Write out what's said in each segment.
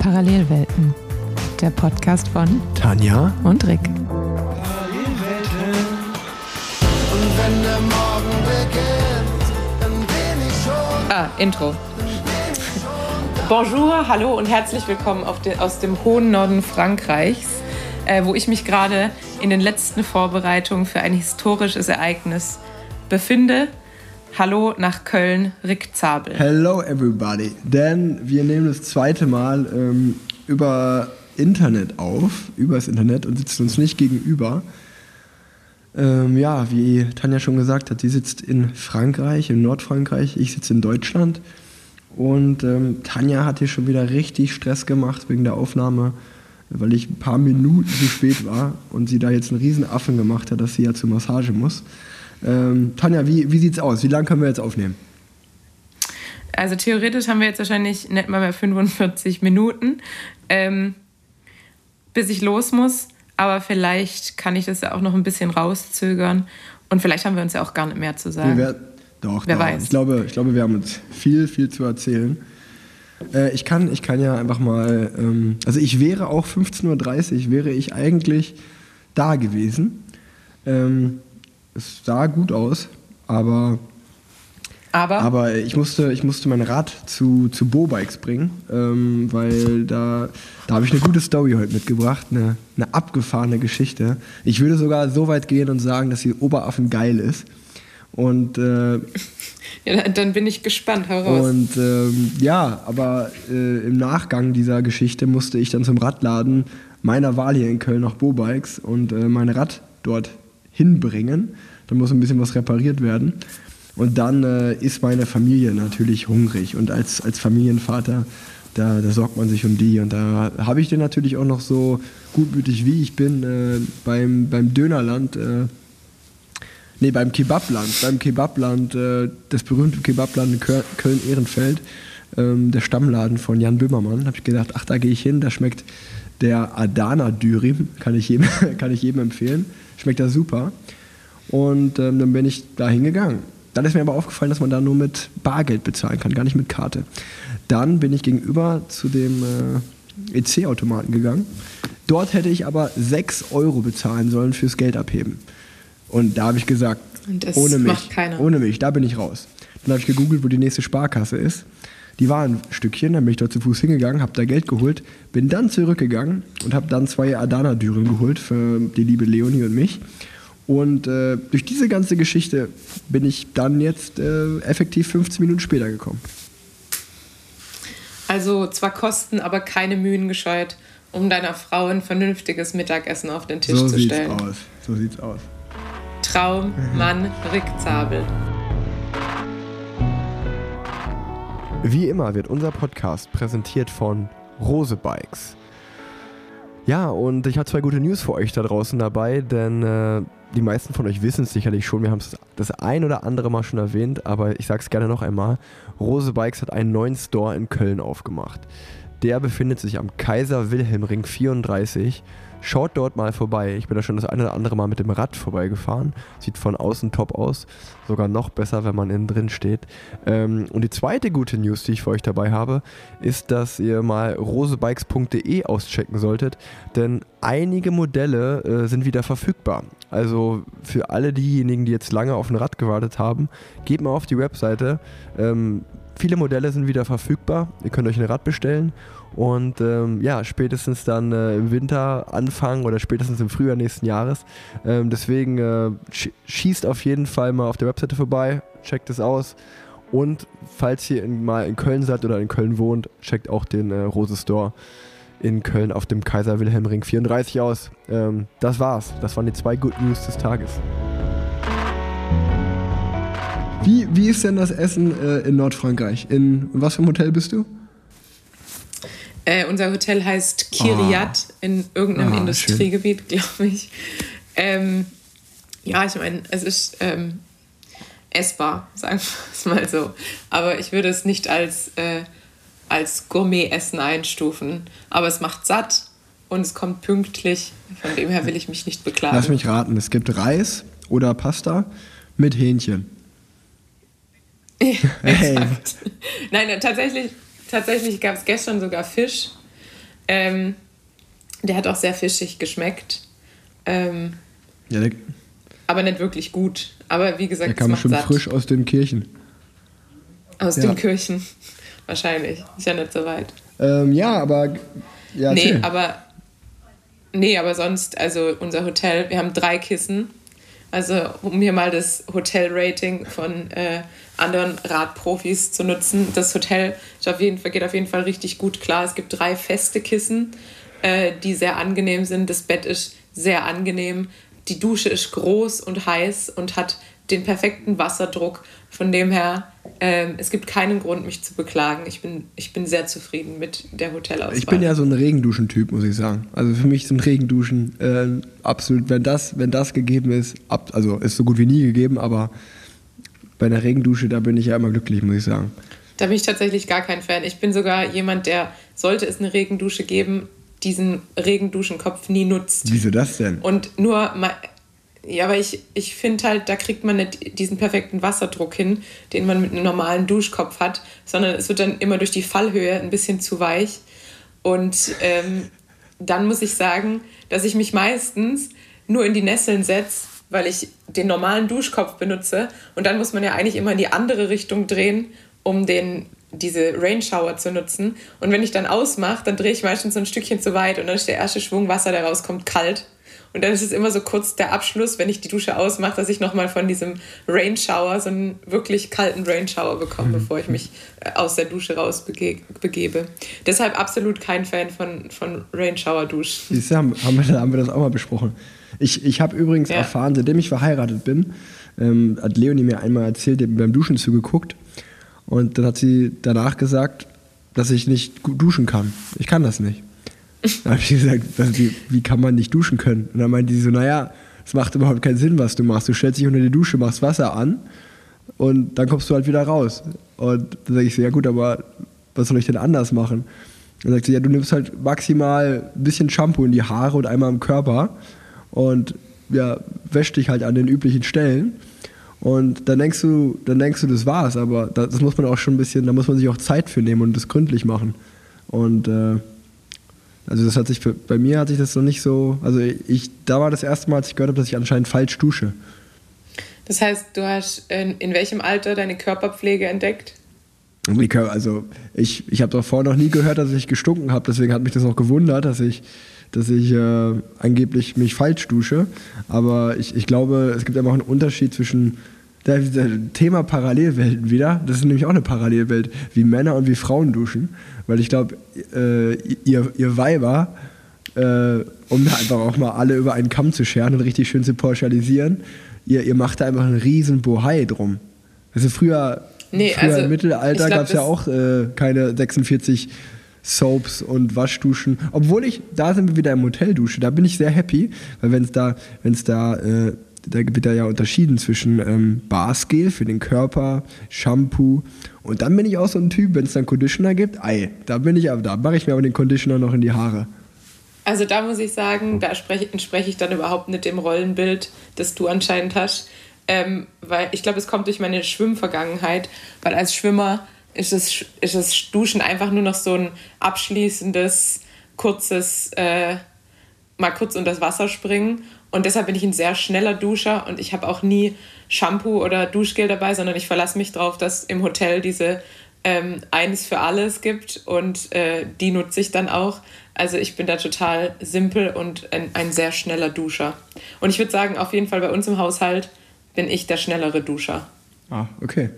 Parallelwelten, der Podcast von Tanja und Rick. Und wenn der Morgen beginnt, dann bin ich schon. Ah, Intro. Bonjour, hallo und herzlich willkommen auf de, aus dem hohen Norden Frankreichs, äh, wo ich mich gerade in den letzten Vorbereitungen für ein historisches Ereignis befinde. Hallo nach Köln, Rick Zabel. Hello everybody. Denn wir nehmen das zweite Mal ähm, über Internet auf, übers Internet und sitzen uns nicht gegenüber. Ähm, ja, wie Tanja schon gesagt hat, sie sitzt in Frankreich, in Nordfrankreich, ich sitze in Deutschland. Und ähm, Tanja hat hier schon wieder richtig Stress gemacht wegen der Aufnahme, weil ich ein paar Minuten zu spät war und sie da jetzt einen riesen Affen gemacht hat, dass sie ja zur Massage muss. Ähm, Tanja, wie, wie sieht's aus? Wie lange können wir jetzt aufnehmen? Also theoretisch haben wir jetzt wahrscheinlich nicht mal mehr 45 Minuten, ähm, bis ich los muss. Aber vielleicht kann ich das ja auch noch ein bisschen rauszögern. Und vielleicht haben wir uns ja auch gar nicht mehr zu sagen. Wir, doch, Wer doch. weiß. Ich glaube, ich glaube, wir haben uns viel, viel zu erzählen. Äh, ich, kann, ich kann ja einfach mal, ähm, also ich wäre auch 15.30 Uhr, wäre ich eigentlich da gewesen. Ähm, es sah gut aus, aber, Aber, aber ich, musste, ich musste mein Rad zu, zu Bo-Bikes bringen, ähm, weil da, da habe ich eine gute Story heute mitgebracht, eine, eine abgefahrene Geschichte. Ich würde sogar so weit gehen und sagen, dass die Oberaffen geil ist. Und äh, ja, dann bin ich gespannt, hau raus. und ähm, ja, aber äh, im Nachgang dieser Geschichte musste ich dann zum Radladen meiner Wahl hier in Köln nach Bo-Bikes und äh, mein Rad dort hinbringen. Da muss ein bisschen was repariert werden. Und dann äh, ist meine Familie natürlich hungrig. Und als, als Familienvater, da, da sorgt man sich um die. Und da habe ich den natürlich auch noch so gutmütig wie ich bin äh, beim, beim Dönerland. Äh, Nee, beim Kebabland. Beim Kebabland, äh, das berühmte Kebabland in Köl- Köln-Ehrenfeld, ähm, der Stammladen von Jan Böhmermann. habe ich gedacht, ach, da gehe ich hin, da schmeckt der Adana Dürim, kann kann ich jedem empfehlen. Schmeckt da super. Und ähm, dann bin ich da hingegangen. Dann ist mir aber aufgefallen, dass man da nur mit Bargeld bezahlen kann, gar nicht mit Karte. Dann bin ich gegenüber zu dem äh, EC-Automaten gegangen. Dort hätte ich aber 6 Euro bezahlen sollen fürs Geld abheben. Und da habe ich gesagt, das ohne mich, macht keiner. ohne mich, da bin ich raus. Dann habe ich gegoogelt, wo die nächste Sparkasse ist. Die war ein Stückchen, dann bin ich dort zu Fuß hingegangen, habe da Geld geholt, bin dann zurückgegangen und habe dann zwei Adana-Dürren geholt für die liebe Leonie und mich. Und äh, durch diese ganze Geschichte bin ich dann jetzt äh, effektiv 15 Minuten später gekommen. Also zwar Kosten, aber keine Mühen gescheut, um deiner Frau ein vernünftiges Mittagessen auf den Tisch so zu sieht's stellen. aus. So sieht's aus. Traum, Mann, Rick Zabel. Wie immer wird unser Podcast präsentiert von Rose Bikes. Ja, und ich habe zwei gute News für euch da draußen dabei, denn äh, die meisten von euch wissen es sicherlich schon. Wir haben es das ein oder andere Mal schon erwähnt, aber ich sage es gerne noch einmal. Rose Bikes hat einen neuen Store in Köln aufgemacht. Der befindet sich am Kaiser Wilhelm Ring 34. Schaut dort mal vorbei. Ich bin da schon das eine oder andere Mal mit dem Rad vorbeigefahren. Sieht von außen top aus. Sogar noch besser, wenn man innen drin steht. Ähm, und die zweite gute News, die ich für euch dabei habe, ist, dass ihr mal rosebikes.de auschecken solltet. Denn einige Modelle äh, sind wieder verfügbar. Also für alle diejenigen, die jetzt lange auf ein Rad gewartet haben, geht mal auf die Webseite. Ähm, viele Modelle sind wieder verfügbar. Ihr könnt euch ein Rad bestellen. Und ähm, ja, spätestens dann äh, im Winter anfangen oder spätestens im Frühjahr nächsten Jahres. Ähm, deswegen äh, sch schießt auf jeden Fall mal auf der Webseite vorbei, checkt es aus. Und falls ihr in, mal in Köln seid oder in Köln wohnt, checkt auch den äh, Rose Store in Köln auf dem Kaiser Wilhelm Ring 34 aus. Ähm, das war's. Das waren die zwei Good News des Tages. Wie, wie ist denn das Essen äh, in Nordfrankreich? In was für einem Hotel bist du? Äh, unser Hotel heißt Kiriat in irgendeinem Ah, Industriegebiet, glaube ich. Ähm, ja, ich meine, es ist ähm, essbar, sagen wir es mal so. Aber ich würde es nicht als, äh, als Gourmet-Essen einstufen. Aber es macht satt und es kommt pünktlich. Von dem her will ich mich nicht beklagen. Lass mich raten, es gibt Reis oder Pasta mit Hähnchen. Hey. Nein, tatsächlich tatsächlich gab es gestern sogar Fisch. Ähm, der hat auch sehr fischig geschmeckt. Ähm, Ja, der, aber nicht wirklich gut. Aber wie gesagt, der kam schon satt. frisch aus den Kirchen. Aus Ja. den Kirchen. Wahrscheinlich. Ist ja nicht so weit. Ähm, ja, aber. Ja, nee, aber. Nee, aber sonst, also unser Hotel, wir haben drei Kissen. Also, um hier mal das Hotel-Rating von äh, anderen Radprofis zu nutzen. Das Hotel auf Fall, geht auf jeden Fall richtig gut klar. Es gibt drei feste Kissen, äh, die sehr angenehm sind. Das Bett ist sehr angenehm. Die Dusche ist groß und heiß und hat den perfekten Wasserdruck. Von dem her, ähm, es gibt keinen Grund, mich zu beklagen. Ich bin, ich bin sehr zufrieden mit der Hotelauswahl. Ich bin ja so ein Regenduschen-Typ, muss ich sagen. Also für mich sind Regenduschen äh, absolut, wenn das, wenn das gegeben ist, ab, also ist so gut wie nie gegeben, aber bei einer Regendusche, da bin ich ja immer glücklich, muss ich sagen. Da bin ich tatsächlich gar kein Fan. Ich bin sogar jemand, der, sollte es eine Regendusche geben, diesen Regenduschenkopf nie nutzt. Wieso das denn? Und nur mal. Ja, aber ich, ich finde halt, da kriegt man nicht diesen perfekten Wasserdruck hin, den man mit einem normalen Duschkopf hat, sondern es wird dann immer durch die Fallhöhe ein bisschen zu weich. Und ähm, dann muss ich sagen, dass ich mich meistens nur in die Nesseln setze, weil ich den normalen Duschkopf benutze. Und dann muss man ja eigentlich immer in die andere Richtung drehen, um den, diese Rain Shower zu nutzen. Und wenn ich dann ausmache, dann drehe ich meistens so ein Stückchen zu weit und dann ist der erste Schwung Wasser, der rauskommt, kalt. Und dann ist es immer so kurz der Abschluss, wenn ich die Dusche ausmache, dass ich nochmal von diesem Rain Shower so einen wirklich kalten Rain Shower bekomme, bevor ich mich äh, aus der Dusche raus bege begebe. Deshalb absolut kein Fan von, von Rain Shower Duschen. Siehst du, haben, haben, wir, haben wir das auch mal besprochen. Ich, ich habe übrigens Ja. erfahren, seitdem ich verheiratet bin, ähm, hat Leonie mir einmal erzählt, die hat mir beim Duschen zugeguckt. Und dann hat sie danach gesagt, dass ich nicht gut duschen kann. Ich kann das nicht. Dann habe ich gesagt, wie, wie kann man nicht duschen können? Und dann meinte sie so, naja, es macht überhaupt keinen Sinn, was du machst. Du stellst dich unter die Dusche, machst Wasser an und dann kommst du halt wieder raus. Und dann sage ich so, ja gut, aber was soll ich denn anders machen? Dann sagt sie, ja, du nimmst halt maximal ein bisschen Shampoo in die Haare und einmal im Körper und ja, wäsch dich halt an den üblichen Stellen. Und dann denkst du, dann denkst du, das war's, aber das muss man auch schon ein bisschen, da muss man sich auch Zeit für nehmen und das gründlich machen. Und äh, also das hat sich für, bei mir hat sich das noch nicht so, also ich, da war das erste Mal, als ich gehört habe, dass ich anscheinend falsch dusche. Das heißt, du hast in, in welchem Alter deine Körperpflege entdeckt? Also ich, ich habe davor noch nie gehört, dass ich gestunken habe, deswegen hat mich das auch gewundert, dass ich, dass ich äh, angeblich mich falsch dusche. Aber ich, ich glaube, es gibt einfach einen Unterschied zwischen der, der Thema Parallelwelten wieder. Das ist nämlich auch eine Parallelwelt, wie Männer und wie Frauen duschen. Weil ich glaube, äh, ihr, ihr Weiber, äh, um da einfach auch mal alle über einen Kamm zu scheren und richtig schön zu pauschalisieren, ihr, ihr macht da einfach einen riesen Bohai drum. Also früher, Nee, früher also, im Mittelalter gab es ja auch äh, keine 46 Soaps und Waschduschen. Obwohl ich, da sind wir wieder im Hoteldusche, da bin ich sehr happy, weil wenn es da, wenn es da, äh, da wird da ja unterschieden zwischen ähm, Bargel für den Körper, Shampoo und dann bin ich auch so ein Typ, wenn es dann Conditioner gibt, ei, da bin ich, aber da mache ich mir aber den Conditioner noch in die Haare. Also da muss ich sagen, da spreche, entspreche ich dann überhaupt nicht dem Rollenbild, das du anscheinend hast. Ähm, weil ich glaube, es kommt durch meine Schwimmvergangenheit, weil als Schwimmer ist es, ist das Duschen einfach nur noch so ein abschließendes, kurzes, äh, mal kurz unter das Wasser springen. Und deshalb bin ich ein sehr schneller Duscher und ich habe auch nie Shampoo oder Duschgel dabei, sondern ich verlasse mich darauf, dass im Hotel diese ähm, eines für alles gibt und äh, die nutze ich dann auch. Also ich bin da total simpel und ein, ein sehr schneller Duscher. Und ich würde sagen, auf jeden Fall bei uns im Haushalt bin ich der schnellere Duscher. Ah, okay.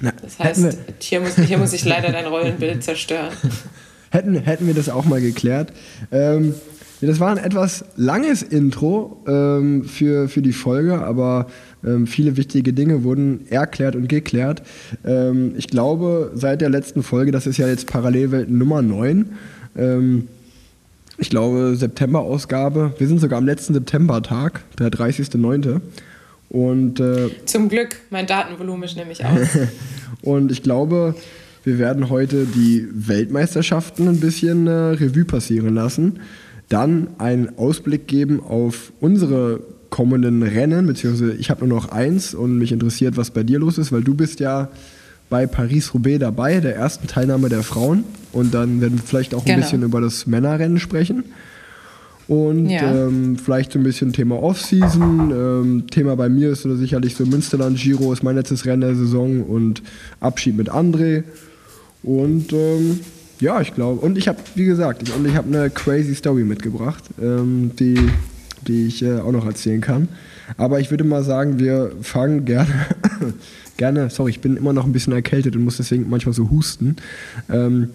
Na, Das heißt, hier muss, hier muss ich leider dein Rollenbild zerstören. hätten, hätten wir das auch mal geklärt. Ähm, das war ein etwas langes Intro ähm, für, für die Folge, aber ähm, viele wichtige Dinge wurden erklärt und geklärt. Ähm, ich glaube, seit der letzten Folge, das ist ja jetzt Parallelwelten Nummer 9, ähm, ich glaube September-Ausgabe, wir sind sogar am letzten Septembertag, der 30.09. Und äh, Zum Glück, mein Datenvolumen ist nämlich aus. und ich glaube, wir werden heute die Weltmeisterschaften ein bisschen äh, Revue passieren lassen. Dann einen Ausblick geben auf unsere kommenden Rennen, beziehungsweise ich habe nur noch eins und mich interessiert, was bei dir los ist, weil du bist ja bei Paris-Roubaix dabei, der ersten Teilnahme der Frauen. Und dann werden wir vielleicht auch ein Genau. bisschen über das Männerrennen sprechen. Und Ja. ähm, vielleicht so ein bisschen Thema Off-Season. Ähm, Thema bei mir ist sicherlich so Münsterland Giro, ist mein letztes Rennen der Saison und Abschied mit André. Und ähm, ja, ich glaube, und ich habe, wie gesagt, ich, und ich habe eine crazy Story mitgebracht, ähm, die, die ich äh, auch noch erzählen kann. Aber ich würde mal sagen, wir fangen gerne, gerne, sorry, ich bin immer noch ein bisschen erkältet und muss deswegen manchmal so husten. Ähm,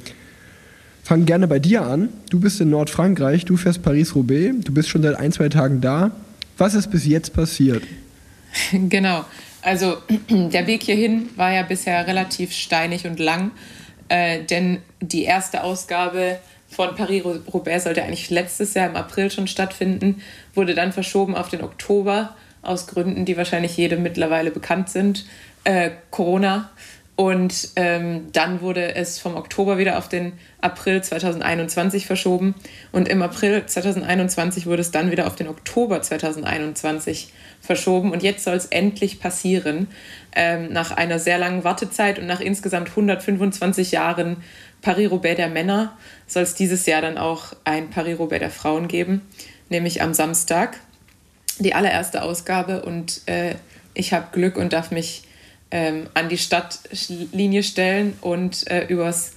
fangen gerne bei dir an. Du bist in Nordfrankreich, du fährst Paris-Roubaix, du bist schon seit ein, zwei Tagen da. Was ist bis jetzt passiert? Genau. Also der Weg hierhin war ja bisher relativ steinig und lang, äh, denn die erste Ausgabe von Paris-Roubaix sollte eigentlich letztes Jahr im April schon stattfinden, wurde dann verschoben auf den Oktober aus Gründen, die wahrscheinlich jedem mittlerweile bekannt sind. Äh, Corona. Und ähm, dann wurde es vom Oktober wieder auf den April 2021 verschoben. Und im April 2021 wurde es dann wieder auf den Oktober 2021 verschoben. Und jetzt soll es endlich passieren. Ähm, nach einer sehr langen Wartezeit und nach insgesamt 125 Jahren Paris-Roubaix der Männer soll es dieses Jahr dann auch ein Paris-Roubaix der Frauen geben, nämlich am Samstag. Die allererste Ausgabe und äh, ich habe Glück und darf mich ähm, an die Stadtlinie stellen und äh, übers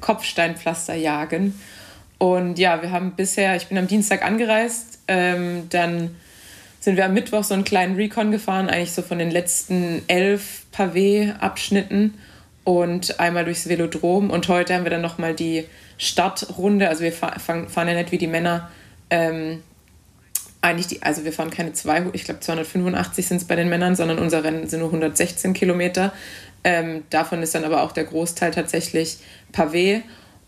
Kopfsteinpflaster jagen. Und ja, wir haben bisher, ich bin am Dienstag angereist, ähm, dann sind wir am Mittwoch so einen kleinen Recon gefahren, eigentlich so von den letzten elf Pavé-Abschnitten und einmal durchs Velodrom. Und heute haben wir dann nochmal die Startrunde. Also wir fa- fahren, fahren ja nicht wie die Männer. Ähm, eigentlich die, also wir fahren keine zwei, ich glaube 285 sind es bei den Männern, sondern unser Rennen sind nur 116 Kilometer. Ähm, davon ist dann aber auch der Großteil tatsächlich Pavé.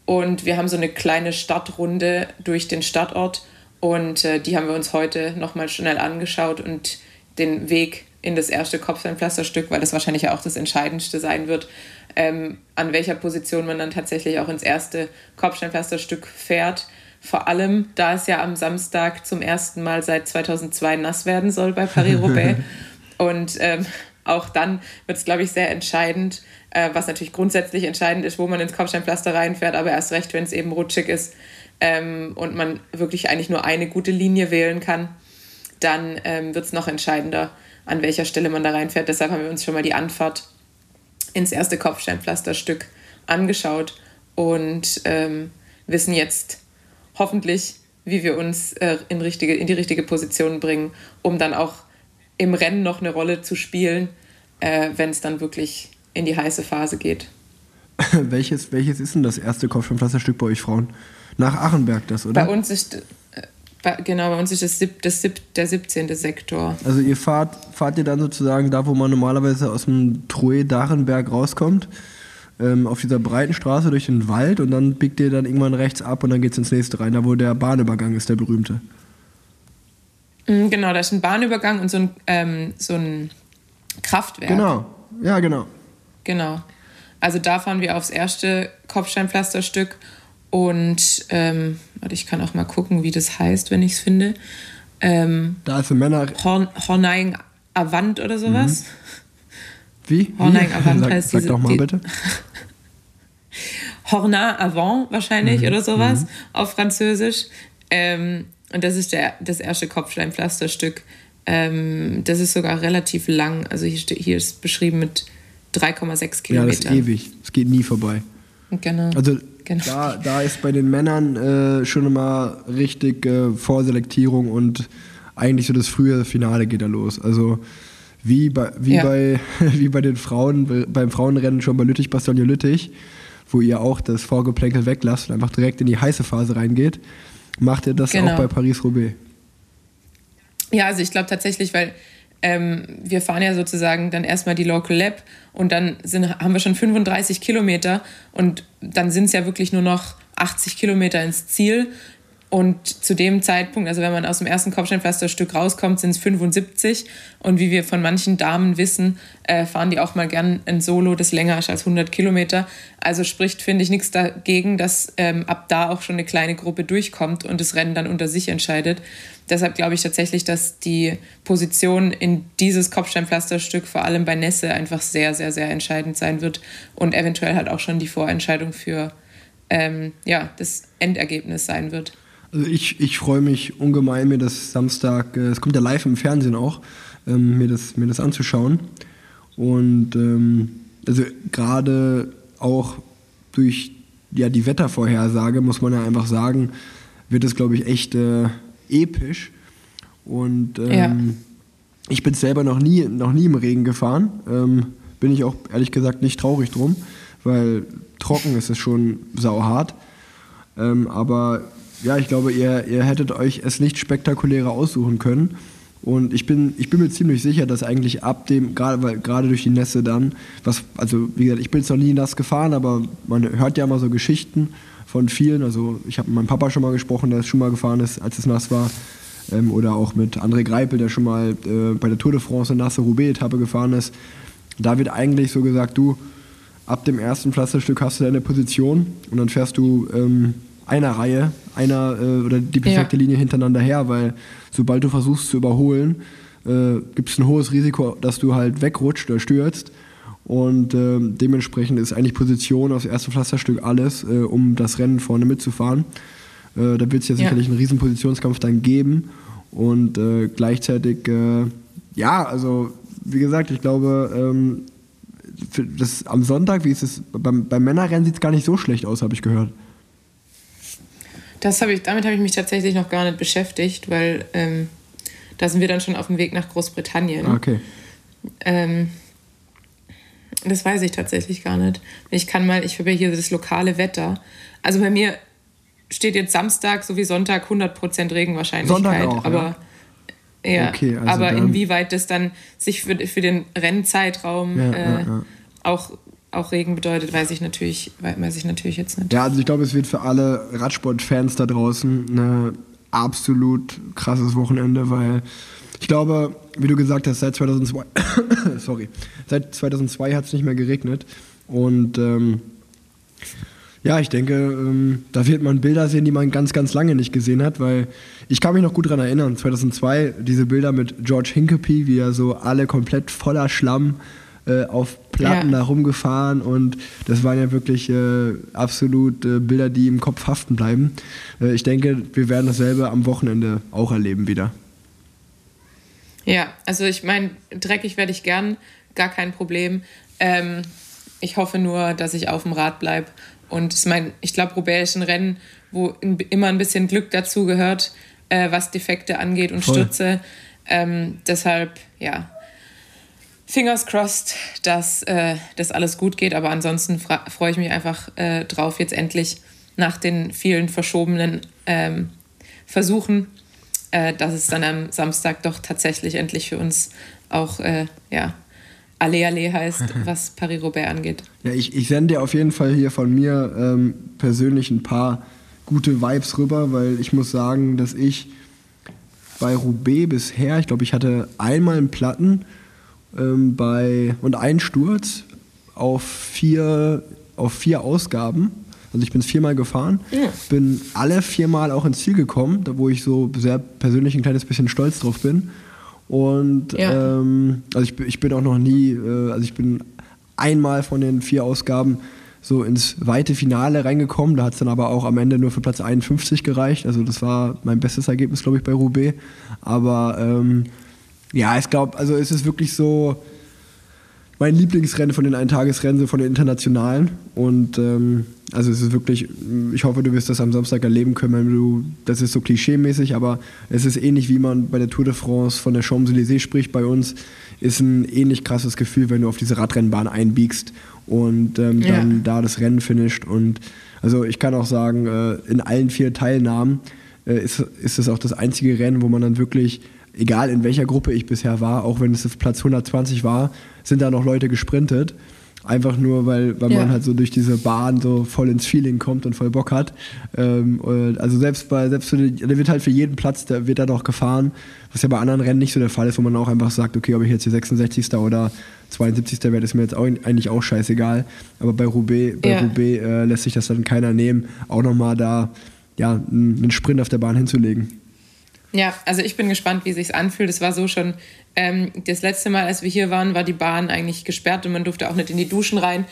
Und wir haben so eine kleine Stadtrunde durch den Stadtort und äh, die haben wir uns heute nochmal schnell angeschaut und den Weg in das erste Kopfsteinpflasterstück, weil das wahrscheinlich auch das Entscheidendste sein wird, ähm, an welcher Position man dann tatsächlich auch ins erste Kopfsteinpflasterstück fährt. Vor allem, da es ja am Samstag zum ersten Mal seit 2002 nass werden soll bei Paris-Roubaix. Und ähm, auch dann wird es, glaube ich, sehr entscheidend, äh, was natürlich grundsätzlich entscheidend ist, wo man ins Kopfsteinpflaster reinfährt, aber erst recht, wenn es eben rutschig ist ähm, und man wirklich eigentlich nur eine gute Linie wählen kann, dann ähm, wird es noch entscheidender, an welcher Stelle man da reinfährt. Deshalb haben wir uns schon mal die Anfahrt ins erste Kopfsteinpflasterstück angeschaut und ähm, wissen jetzt hoffentlich, wie wir uns äh, in, richtige, in die richtige Position bringen, um dann auch im Rennen noch eine Rolle zu spielen, äh, wenn es dann wirklich in die heiße Phase geht. welches, welches ist denn das erste Kopfsteinpflasterstück bei euch Frauen? Nach Achenberg das, oder? Bei uns ist, äh, genau, bei uns ist das, sieb, das sieb, der 17. Sektor. Also ihr fahrt, fahrt ihr dann sozusagen da, wo man normalerweise aus dem Troe-Darenberg rauskommt, ähm, auf dieser breiten Straße durch den Wald und dann biegt ihr dann irgendwann rechts ab und dann geht's ins nächste rein, da wo der Bahnübergang ist, der berühmte. Mm, Genau, da ist ein Bahnübergang und so ein, ähm, so ein Kraftwerk. Genau, ja genau. Genau. Also da fahren wir aufs erste Kopfsteinpflasterstück und ähm, warte, ich kann auch mal gucken, wie das heißt, wenn ich es finde. Ähm, Da ist ein Männer... Horn, Horneing Avant oder sowas. Wie? Horneing Wie? Avant sag, heißt sag diese- doch mal die- bitte. Horna Avant wahrscheinlich Mhm, oder sowas auf Französisch. Ähm, und das ist der, das erste Kopfsteinpflasterstück. Ähm, das ist sogar relativ lang. Also hier, hier ist beschrieben mit 3,6 Ja, das ist Kilometern. ewig. Es geht nie vorbei. Genau. Also Genau. da, da ist bei den Männern äh, schon immer richtig äh, Vorselektierung und eigentlich so das frühe Finale geht da los. Also wie bei, wie Ja. bei, wie bei den Frauen, be- beim Frauenrennen schon bei Lüttich, Bastogne Lüttich, wo ihr auch das Vorgeplänkel weglasst und einfach direkt in die heiße Phase reingeht, macht ihr das Genau. auch bei Paris-Roubaix. Ja, also ich glaube tatsächlich, weil ähm, wir fahren ja sozusagen dann erstmal die Local Lab und dann sind, haben wir schon 35 Kilometer und dann sind es ja wirklich nur noch 80 Kilometer ins Ziel. Und zu dem Zeitpunkt, also wenn man aus dem ersten Kopfsteinpflasterstück rauskommt, sind es 75. Und wie wir von manchen Damen wissen, äh, fahren die auch mal gern ein Solo, das länger ist als 100 Kilometer. Also spricht, finde ich, nichts dagegen, dass ähm, ab da auch schon eine kleine Gruppe durchkommt und das Rennen dann unter sich entscheidet. Deshalb glaube ich tatsächlich, dass die Position in dieses Kopfsteinpflasterstück vor allem bei Nässe einfach sehr, sehr, sehr entscheidend sein wird und eventuell halt auch schon die Vorentscheidung für ähm, ja, das Endergebnis sein wird. Also ich, ich freue mich ungemein, mir das Samstag, äh, es kommt ja live im Fernsehen auch, ähm, mir, das, mir das anzuschauen. Und ähm, also gerade auch durch ja, die Wettervorhersage, muss man ja einfach sagen, wird es, glaube ich, echt äh, episch. Und ähm, Ja. ich bin selber noch nie, noch nie im Regen gefahren. Ähm, bin ich auch ehrlich gesagt nicht traurig drum, weil trocken ist es schon sauhart. Ähm, aber ja, ich glaube, ihr, ihr hättet euch es nicht spektakulärer aussuchen können. Und ich bin, ich bin mir ziemlich sicher, dass eigentlich ab dem, gerade weil- gerade durch die Nässe dann, was, also wie gesagt, ich bin jetzt noch nie nass gefahren, aber man hört ja mal so Geschichten von vielen. Also ich habe mit meinem Papa schon mal gesprochen, der schon mal gefahren ist, als es nass war. Ähm, oder auch mit André Greipel, der schon mal äh, bei der Tour de France eine nasse Roubaix-Etappe gefahren ist. Da wird eigentlich so gesagt, du, ab dem ersten Pflasterstück hast du deine Position und dann fährst du ähm, einer Reihe, einer äh, oder die perfekte Ja. Linie hintereinander her, weil sobald du versuchst zu überholen, äh, gibt es ein hohes Risiko, dass du halt wegrutscht oder stürzt. Und ähm, dementsprechend ist eigentlich Position aufs erste Pflasterstück alles, äh, um das Rennen vorne mitzufahren. Äh, da wird es ja sicherlich einen riesen Positionskampf dann geben. Und äh, gleichzeitig, äh, ja, also wie gesagt, ich glaube, ähm, das, am Sonntag, wie ist es, beim, beim Männerrennen sieht es gar nicht so schlecht aus, habe ich gehört. Das habe ich, damit habe ich mich tatsächlich noch gar nicht beschäftigt, weil ähm, da sind wir dann schon auf dem Weg nach Großbritannien. Okay. Ähm, das weiß ich tatsächlich gar nicht. Ich kann mal, ich habe ja hier das lokale Wetter. Also bei mir steht jetzt Samstag sowie Sonntag 100% Regenwahrscheinlichkeit. Sonntag auch, aber ja, Okay, also aber inwieweit das dann sich für, für den Rennzeitraum Ja, äh, ja, ja. Auch, auch Regen bedeutet, weiß ich natürlich, weiß ich natürlich jetzt nicht. Ja, also ich glaube, es wird für alle Radsport-Fans da draußen ein absolut krasses Wochenende, weil ich glaube, wie du gesagt hast, seit 2002, sorry, seit 2002 hat es nicht mehr geregnet und ähm, ja, ich denke, ähm, da wird man Bilder sehen, die man ganz, ganz lange nicht gesehen hat, weil ich kann mich noch gut daran erinnern, 2002, diese Bilder mit George Hincapie, wie er so alle komplett voller Schlamm äh, auf Platten Ja. da rumgefahren und das waren ja wirklich äh, absolut äh, Bilder, die im Kopf haften bleiben. Äh, ich denke, wir werden dasselbe am Wochenende auch erleben wieder. Ja, also ich meine, dreckig werde ich gern, gar kein Problem. Ähm, ich hoffe nur, dass ich auf dem Rad bleibe. Und ich meine, ich glaube, Roubaix ist ein Rennen, wo in- immer ein bisschen Glück dazu gehört, äh, was Defekte angeht und Voll. Stürze. Ähm, deshalb, ja, fingers crossed, dass äh, das alles gut geht. Aber ansonsten freue ich mich einfach äh, drauf, jetzt endlich nach den vielen verschobenen ähm, Versuchen, äh, dass es dann am Samstag doch tatsächlich endlich für uns auch äh, ja, Alle Alle heißt, was Paris-Roubaix angeht. Ja, ich, ich sende dir auf jeden Fall hier von mir ähm, persönlich ein paar gute Vibes rüber, weil ich muss sagen, dass ich bei Roubaix bisher, ich glaube, ich hatte einmal einen Platten ähm, bei, und einen Sturz auf vier, auf vier Ausgaben. Also ich bin viermal gefahren, Ja. bin alle viermal auch ins Ziel gekommen, da wo ich so sehr persönlich ein kleines bisschen stolz drauf bin. Und Ja. ähm, also ich, bin- ich bin auch noch nie, äh, also ich bin einmal von den vier Ausgaben so ins weite Finale reingekommen. Da hat es dann aber auch am Ende nur für Platz 51 gereicht. Also das war mein bestes Ergebnis, glaube ich, bei Roubaix. Aber ähm, ja, ich glaube, also es ist wirklich so mein Lieblingsrennen von den Eintagesrennen, von den internationalen. Und ähm, also es ist wirklich, ich hoffe, du wirst das am Samstag erleben können, wenn du, das ist so klischee-mäßig, aber es ist ähnlich wie man bei der Tour de France von der Champs-Élysées spricht bei uns, ist ein ähnlich krasses Gefühl, wenn du auf diese Radrennbahn einbiegst und ähm, Ja. dann da das Rennen finisht. Und also ich kann auch sagen, äh, in allen vier Teilnahmen äh, ist, ist es auch das einzige Rennen, wo man dann wirklich, egal in welcher Gruppe ich bisher war, auch wenn es auf Platz 120 war, sind da noch Leute gesprintet. Einfach nur, weil, weil Ja. man halt so durch diese Bahn so voll ins Feeling kommt und voll Bock hat. Ähm, also selbst bei, selbst für den, der wird halt für jeden Platz, der wird da doch gefahren, was ja bei anderen Rennen nicht so der Fall ist, wo man auch einfach sagt, okay, ob ich jetzt hier 66. oder 72. werde, ist mir jetzt auch, eigentlich auch scheißegal. Aber bei Roubaix, bei Ja. Roubaix äh, lässt sich das dann keiner nehmen, auch nochmal da ja, einen Sprint auf der Bahn hinzulegen. Ja, also ich bin gespannt, wie sich's anfühlt. Es war so schon ähm, das letzte Mal, als wir hier waren, war die Bahn eigentlich gesperrt und man durfte auch nicht in die Duschen rein.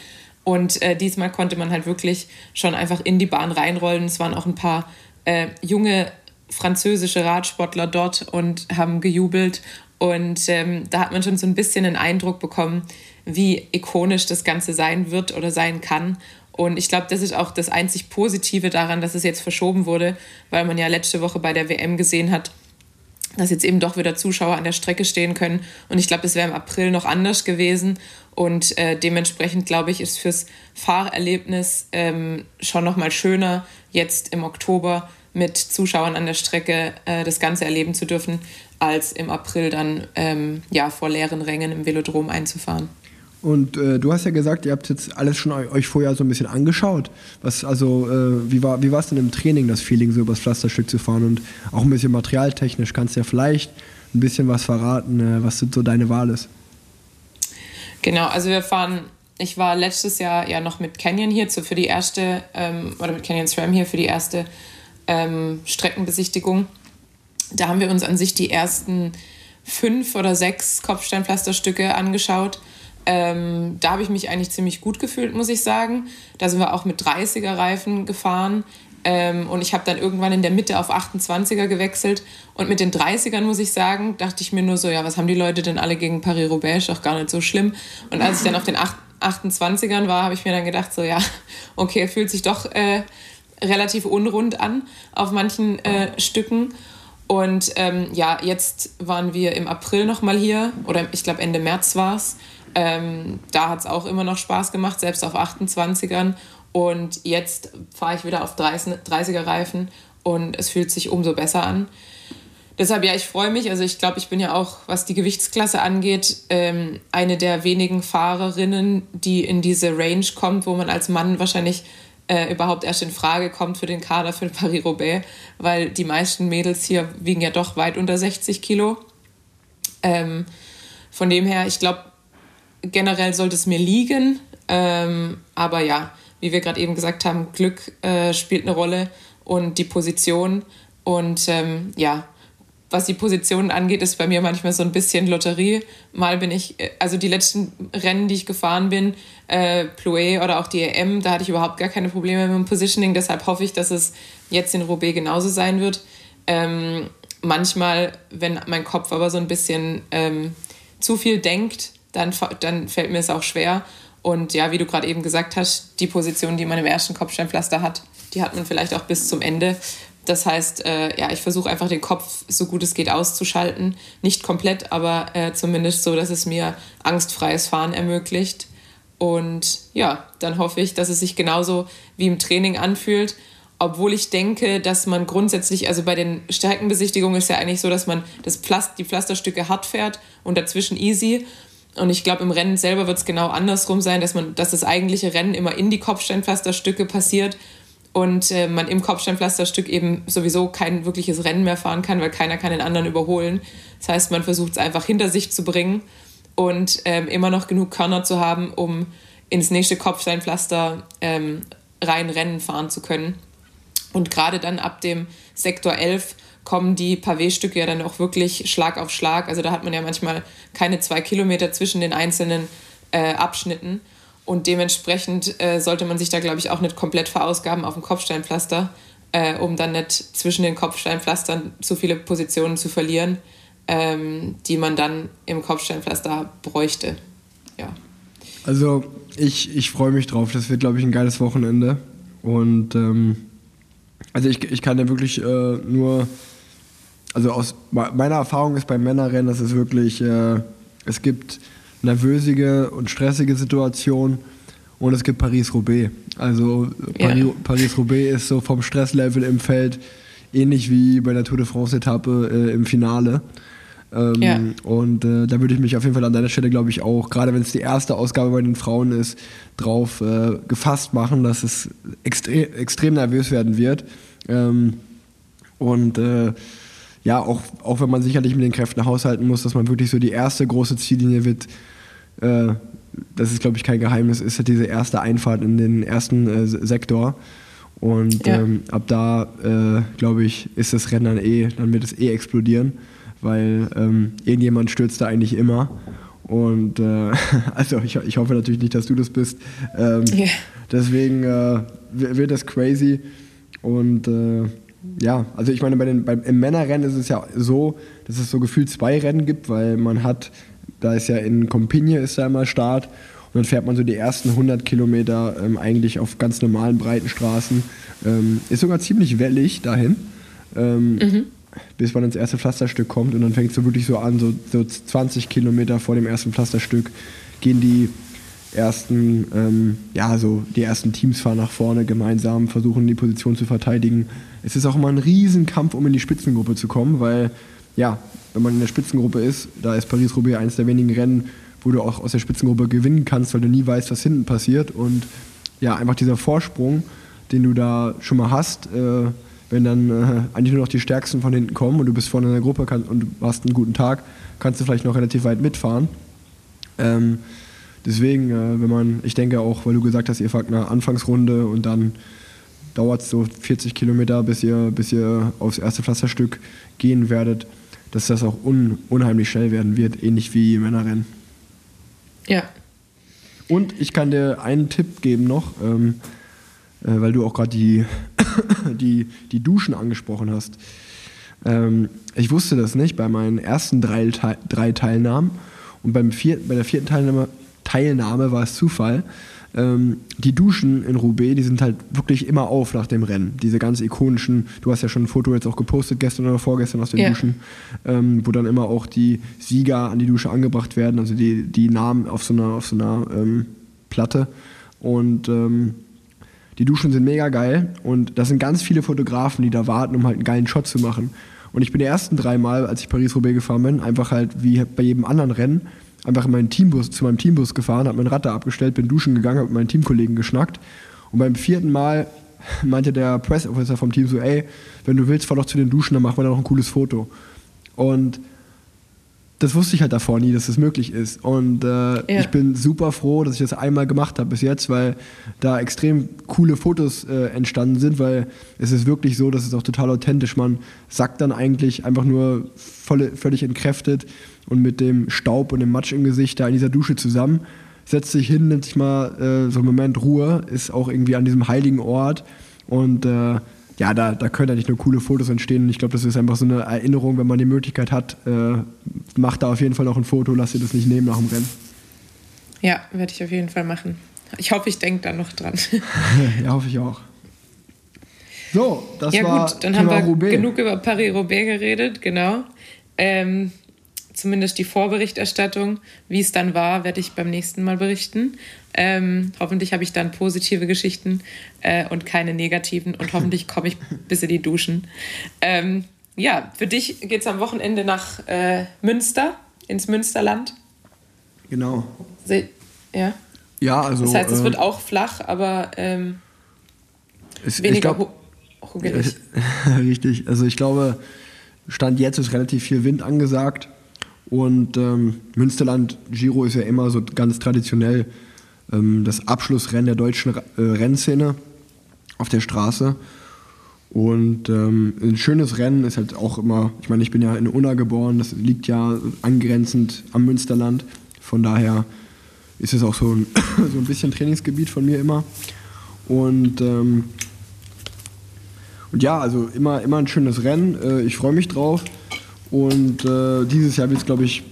Und äh, diesmal konnte man halt wirklich schon einfach in die Bahn reinrollen. Es waren auch ein paar äh, junge französische Radsportler dort und haben gejubelt. Und ähm, da hat man schon so ein bisschen einen Eindruck bekommen, wie ikonisch das Ganze sein wird oder sein kann. Und ich glaube, das ist auch das einzig Positive daran, dass es jetzt verschoben wurde, weil man ja letzte Woche bei der WM gesehen hat, dass jetzt eben doch wieder Zuschauer an der Strecke stehen können. Und ich glaube, das wäre im April noch anders gewesen. Und äh, dementsprechend, glaube ich, ist fürs Fahrerlebnis ähm, schon noch mal schöner, jetzt im Oktober mit Zuschauern an der Strecke äh, das Ganze erleben zu dürfen, als im April dann ähm, ja, vor leeren Rängen im Velodrom einzufahren. Und äh, du hast ja gesagt, ihr habt jetzt alles schon eu- euch vorher so ein bisschen angeschaut. Was, also, äh, wie war wie es denn im Training, das Feeling, so übers Pflasterstück zu fahren? Und auch ein bisschen materialtechnisch. Kannst du ja vielleicht ein bisschen was verraten, äh, was so deine Wahl ist? Genau, also wir fahren, ich war letztes Jahr ja noch mit Canyon hier für die erste, ähm, oder mit Canyon SRAM hier für die erste ähm, Streckenbesichtigung. Da haben wir uns an sich die ersten fünf oder sechs Kopfsteinpflasterstücke angeschaut. Ähm, da habe ich mich eigentlich ziemlich gut gefühlt, muss ich sagen. Da sind wir auch mit 30er Reifen gefahren. Ähm, und ich habe dann irgendwann in der Mitte auf 28er gewechselt. Und mit den 30ern, muss ich sagen, dachte ich mir nur so, ja, was haben die Leute denn alle gegen Paris-Roubaix? Doch gar nicht so schlimm. Und als ich dann auf den 8 28ern war, habe ich mir dann gedacht, so, ja, okay, fühlt sich doch äh, relativ unrund an auf manchen äh, Stücken. Und ähm, ja, jetzt waren wir im April nochmal hier, oder ich glaube Ende März war es. Ähm, da hat es auch immer noch Spaß gemacht, selbst auf 28ern. Und jetzt fahre ich wieder auf 30, 30er Reifen und es fühlt sich umso besser an. Deshalb, ja, ich freue mich. Also ich glaube, ich bin ja auch, was die Gewichtsklasse angeht, ähm, eine der wenigen Fahrerinnen, die in diese Range kommt, wo man als Mann wahrscheinlich äh, überhaupt erst in Frage kommt für den Kader für Paris-Roubaix, weil die meisten Mädels hier wiegen ja doch weit unter 60 Kilo. Ähm, von dem her, ich glaube, generell sollte es mir liegen. Ähm, aber ja, wie wir gerade eben gesagt haben, Glück äh, spielt eine Rolle und die Position. Und ähm, ja, was die Positionen angeht, ist bei mir manchmal so ein bisschen Lotterie. Mal bin ich, äh, also die letzten Rennen, die ich gefahren bin, äh, Plouet oder auch die EM, da hatte ich überhaupt gar keine Probleme mit dem Positioning. Deshalb hoffe ich, dass es jetzt in Roubaix genauso sein wird. Ähm, manchmal, wenn mein Kopf aber so ein bisschen ähm, zu viel denkt, dann, dann fällt mir es auch schwer. Und ja, wie du gerade eben gesagt hast, die Position, die man im ersten Kopfsteinpflaster hat, die hat man vielleicht auch bis zum Ende. Das heißt, äh, ja, ich versuche einfach den Kopf so gut es geht auszuschalten. Nicht komplett, aber äh, zumindest so, dass es mir angstfreies Fahren ermöglicht. Und ja, dann hoffe ich, dass es sich genauso wie im Training anfühlt. Obwohl ich denke, dass man grundsätzlich, also bei den Stärkenbesichtigungen ist ja eigentlich so, dass man das Pflast die Pflasterstücke hart fährt und dazwischen easy. Und ich glaube, im Rennen selber wird es genau andersrum sein, dass man, dass das eigentliche Rennen immer in die Kopfsteinpflasterstücke passiert und äh, man im Kopfsteinpflasterstück eben sowieso kein wirkliches Rennen mehr fahren kann, weil keiner kann den anderen überholen. Das heißt, man versucht es einfach hinter sich zu bringen und ähm, immer noch genug Körner zu haben, um ins nächste Kopfsteinpflaster ähm, rein Rennen fahren zu können. Und gerade dann ab dem Sektor 11 kommen die Pavé-Stücke ja dann auch wirklich Schlag auf Schlag. Also da hat man ja manchmal keine zwei Kilometer zwischen den einzelnen äh, Abschnitten. Und dementsprechend äh, sollte man sich da, glaube ich, auch nicht komplett verausgaben auf dem Kopfsteinpflaster, äh, um dann nicht zwischen den Kopfsteinpflastern zu viele Positionen zu verlieren, ähm, die man dann im Kopfsteinpflaster bräuchte. Ja. Also ich, ich freue mich drauf. Das wird, glaube ich, ein geiles Wochenende. Und ähm, also ich, ich kann ja wirklich äh, nur, also aus me- meiner Erfahrung ist beim Männerrennen, dass es wirklich, äh, es gibt nervösige und stressige Situationen und es gibt Paris-Roubaix. Also Ja. Paris, Paris-Roubaix ist so vom Stresslevel im Feld ähnlich wie bei der Tour de France-Etappe äh, im Finale. Ähm, Ja. Und äh, da würde ich mich auf jeden Fall an deiner Stelle, glaube ich, auch, gerade wenn es die erste Ausgabe bei den Frauen ist, drauf äh, gefasst machen, dass es extre extrem nervös werden wird. Ähm, und äh, ja, auch, auch wenn man sicherlich mit den Kräften haushalten muss, dass man wirklich so die erste große Ziellinie wird, äh, das ist, glaube ich, kein Geheimnis, ist halt diese erste Einfahrt in den ersten äh, Sektor. Und Ja. ähm, ab da, äh, glaube ich, ist das Rennen dann eh, dann wird es eh explodieren, weil ähm, irgendjemand stürzt da eigentlich immer. Und äh, also ich, ich hoffe natürlich nicht, dass du das bist. Ähm, Ja. Deswegen äh, wi- wird das crazy. Und äh, ja, also ich meine, bei den, beim, im Männerrennen ist es ja so, dass es so gefühlt zwei Rennen gibt, weil man hat, da ist ja in Compigne ist da immer Start und dann fährt man so die ersten 100 Kilometer ähm, eigentlich auf ganz normalen breiten Straßen. Ähm, ist sogar ziemlich wellig dahin, ähm, bis man ins erste Pflasterstück kommt und dann fängt es so wirklich so an, so, so 20 Kilometer vor dem ersten Pflasterstück gehen die ersten, ähm, ja, so die ersten Teams fahren nach vorne gemeinsam, versuchen die Position zu verteidigen. Es ist auch immer ein Riesenkampf, um in die Spitzengruppe zu kommen, weil, ja, wenn man in der Spitzengruppe ist, da ist Paris-Roubaix eines der wenigen Rennen, wo du auch aus der Spitzengruppe gewinnen kannst, weil du nie weißt, was hinten passiert. Und ja, einfach dieser Vorsprung, den du da schon mal hast, äh, wenn dann äh, eigentlich nur noch die Stärksten von hinten kommen und du bist vorne in der Gruppe kann, und hast einen guten Tag, kannst du vielleicht noch relativ weit mitfahren. Ähm, deswegen, äh, wenn man, ich denke auch, weil du gesagt hast, ihr fahrt eine Anfangsrunde und dann dauert es so 40 Kilometer, bis ihr, bis ihr aufs erste Pflasterstück gehen werdet, dass das auch un, unheimlich schnell werden wird, ähnlich wie Männerrennen. Ja. Und ich kann dir einen Tipp geben noch, ähm, äh, weil du auch gerade die, die, die Duschen angesprochen hast. Ähm, ich wusste das nicht bei meinen ersten drei, drei Teilnahmen und beim vier, bei der vierten Teilnahme, Teilnahme war es Zufall. Ähm, die Duschen in Roubaix, die sind halt wirklich immer auf nach dem Rennen. Diese ganz ikonischen, du hast ja schon ein Foto jetzt auch gepostet, gestern oder vorgestern aus den Ja. Duschen, ähm, wo dann immer auch die Sieger an die Dusche angebracht werden, also die, die Namen auf so einer, auf so einer ähm, Platte. Und ähm, die Duschen sind mega geil und da sind ganz viele Fotografen, die da warten, um halt einen geilen Shot zu machen. Und ich bin die ersten drei Mal, als ich Paris-Roubaix gefahren bin, einfach halt wie bei jedem anderen Rennen, einfach in meinen Teambus, zu meinem Teambus gefahren, habe mein Rad da abgestellt, bin duschen gegangen, habe mit meinen Teamkollegen geschnackt. Und beim vierten Mal meinte der Press Officer vom Team so, ey, wenn du willst, fahr doch zu den Duschen, dann machen wir da noch ein cooles Foto. Und das wusste ich halt davor nie, dass das möglich ist. Und äh, ich bin super froh, dass ich das einmal gemacht habe bis jetzt, weil da extrem coole Fotos äh, entstanden sind, weil es ist wirklich so, dass es auch total authentisch. Man sackt dann eigentlich einfach nur voll, völlig entkräftet und mit dem Staub und dem Matsch im Gesicht da in dieser Dusche zusammen, setzt sich hin, nimmt sich mal äh, so einen Moment Ruhe, ist auch irgendwie an diesem heiligen Ort und äh, ja, da, da können eigentlich nur coole Fotos entstehen. Und ich glaube, das ist einfach so eine Erinnerung, wenn man die Möglichkeit hat, äh, macht da auf jeden Fall noch ein Foto, lasst ihr das nicht nehmen nach dem Rennen. Ja, werde ich auf jeden Fall machen. Ich hoffe, ich denke da noch dran. ja, hoffe ich auch. So, das ja war gut, dann Thema haben wir Roubaix. genug über Paris-Roubaix geredet, genau. Ähm, zumindest die Vorberichterstattung, wie es dann war, werde ich beim nächsten Mal berichten. Ähm, hoffentlich habe ich dann positive Geschichten äh, und keine negativen und hoffentlich komme ich bis in die Duschen. Ähm, ja, für dich geht es am Wochenende nach äh, Münster, ins Münsterland. Genau. Se ja. Ja, also. Das heißt, es äh, wird auch flach, aber ähm, es, weniger glaub, hugelig. Richtig. Also ich glaube, Stand jetzt ist relativ viel Wind angesagt. Und ähm, Münsterland Giro ist ja immer so ganz traditionell ähm, das Abschlussrennen der deutschen äh, Rennszene auf der Straße. Und ähm, ein schönes Rennen ist halt auch immer, ich meine, ich bin ja in Unna geboren, das liegt ja angrenzend am Münsterland. Von daher ist es auch so ein, so ein bisschen Trainingsgebiet von mir immer. Und ähm, und ja, also immer, immer ein schönes Rennen. Äh, ich freue mich drauf. Und äh, dieses Jahr wird es, glaube ich,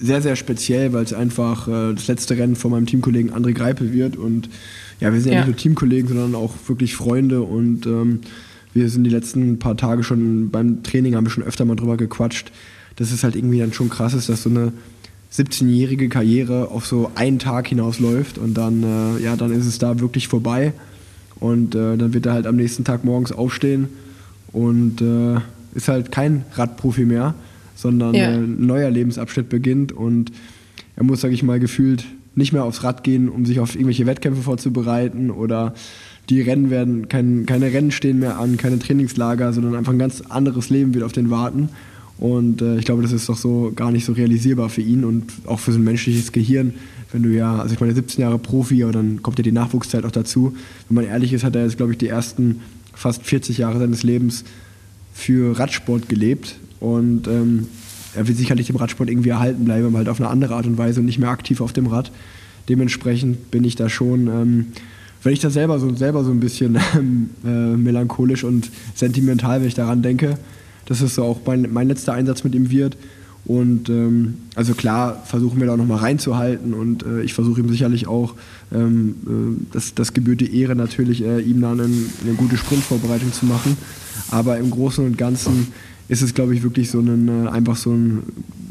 sehr, sehr speziell, weil es einfach äh, das letzte Rennen von meinem Teamkollegen André Greipel wird. Und ja, wir sind ja, Ja. nicht nur Teamkollegen, sondern auch wirklich Freunde. Und ähm, wir sind die letzten paar Tage schon beim Training, haben wir schon öfter mal drüber gequatscht, dass es halt irgendwie dann schon krass ist, dass so eine 17-jährige Karriere auf so einen Tag hinausläuft. Und dann, äh, ja, dann ist es da wirklich vorbei. Und äh, dann wird er halt am nächsten Tag morgens aufstehen und äh, ist halt kein Radprofi mehr, sondern Ja. ein neuer Lebensabschnitt beginnt und er muss, sage ich mal, gefühlt nicht mehr aufs Rad gehen, um sich auf irgendwelche Wettkämpfe vorzubereiten oder die Rennen werden, kein, keine Rennen stehen mehr an, keine Trainingslager, sondern einfach ein ganz anderes Leben wird auf den warten. Und äh, ich glaube, das ist doch so gar nicht so realisierbar für ihn und auch für so ein menschliches Gehirn, wenn du ja, also ich meine, 17 Jahre Profi, aber dann kommt ja die Nachwuchszeit auch dazu. Wenn man ehrlich ist, hat er jetzt, glaube ich, die ersten fast 40 Jahre seines Lebens für Radsport gelebt und ähm, er wird sicherlich dem Radsport irgendwie erhalten bleiben, aber halt auf eine andere Art und Weise und nicht mehr aktiv auf dem Rad. Dementsprechend bin ich da schon, ähm, wenn ich da selber so, selber so ein bisschen ähm, äh, melancholisch und sentimental, wenn ich daran denke, dass es so auch mein, mein letzter Einsatz mit ihm wird. Und ähm, also klar versuchen wir da auch nochmal reinzuhalten und äh, ich versuche ihm sicherlich auch, ähm, äh, das, das gebührt die Ehre natürlich, äh, ihm dann einen, eine gute Sprintvorbereitung zu machen. Aber im Großen und Ganzen ist es, glaube ich, wirklich so ein, äh, einfach so ein,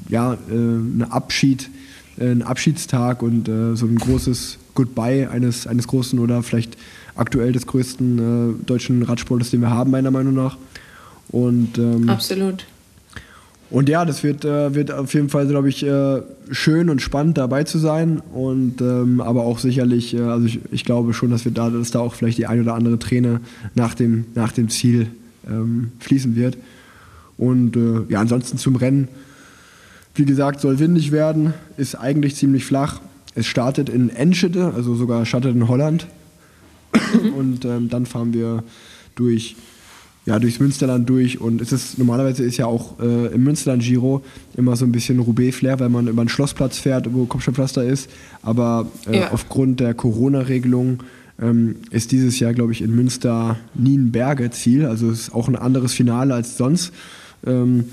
ja, äh, ein Abschied, äh, ein Abschiedstag und so ein großes Goodbye eines, eines großen oder vielleicht aktuell des größten deutschen Radsporters, den wir haben, meiner Meinung nach. Und ähm, Absolut. und ja, das wird, äh, wird auf jeden Fall, glaube ich, äh, schön und spannend dabei zu sein. Und ähm, aber auch sicherlich, äh, also ich, ich glaube schon, dass wir da, dass da auch vielleicht die ein oder andere Träne nach dem, nach dem Ziel ähm, fließen wird. Und äh, ja, ansonsten zum Rennen. Wie gesagt, soll windig werden, ist eigentlich ziemlich flach. Es startet in Enschede, also sogar startet in Holland. Und ähm, dann fahren wir durch ja, durchs Münsterland durch und es ist normalerweise ist ja auch äh, im Münsterland Giro immer so ein bisschen Roubaix-Flair, weil man über einen Schlossplatz fährt, wo Kopfsteinpflaster ist. Aber äh, Ja. aufgrund der Corona-Regelung ähm, ist dieses Jahr, glaube ich, in Münster Nienberge Ziel. Also es ist auch ein anderes Finale als sonst. Ähm,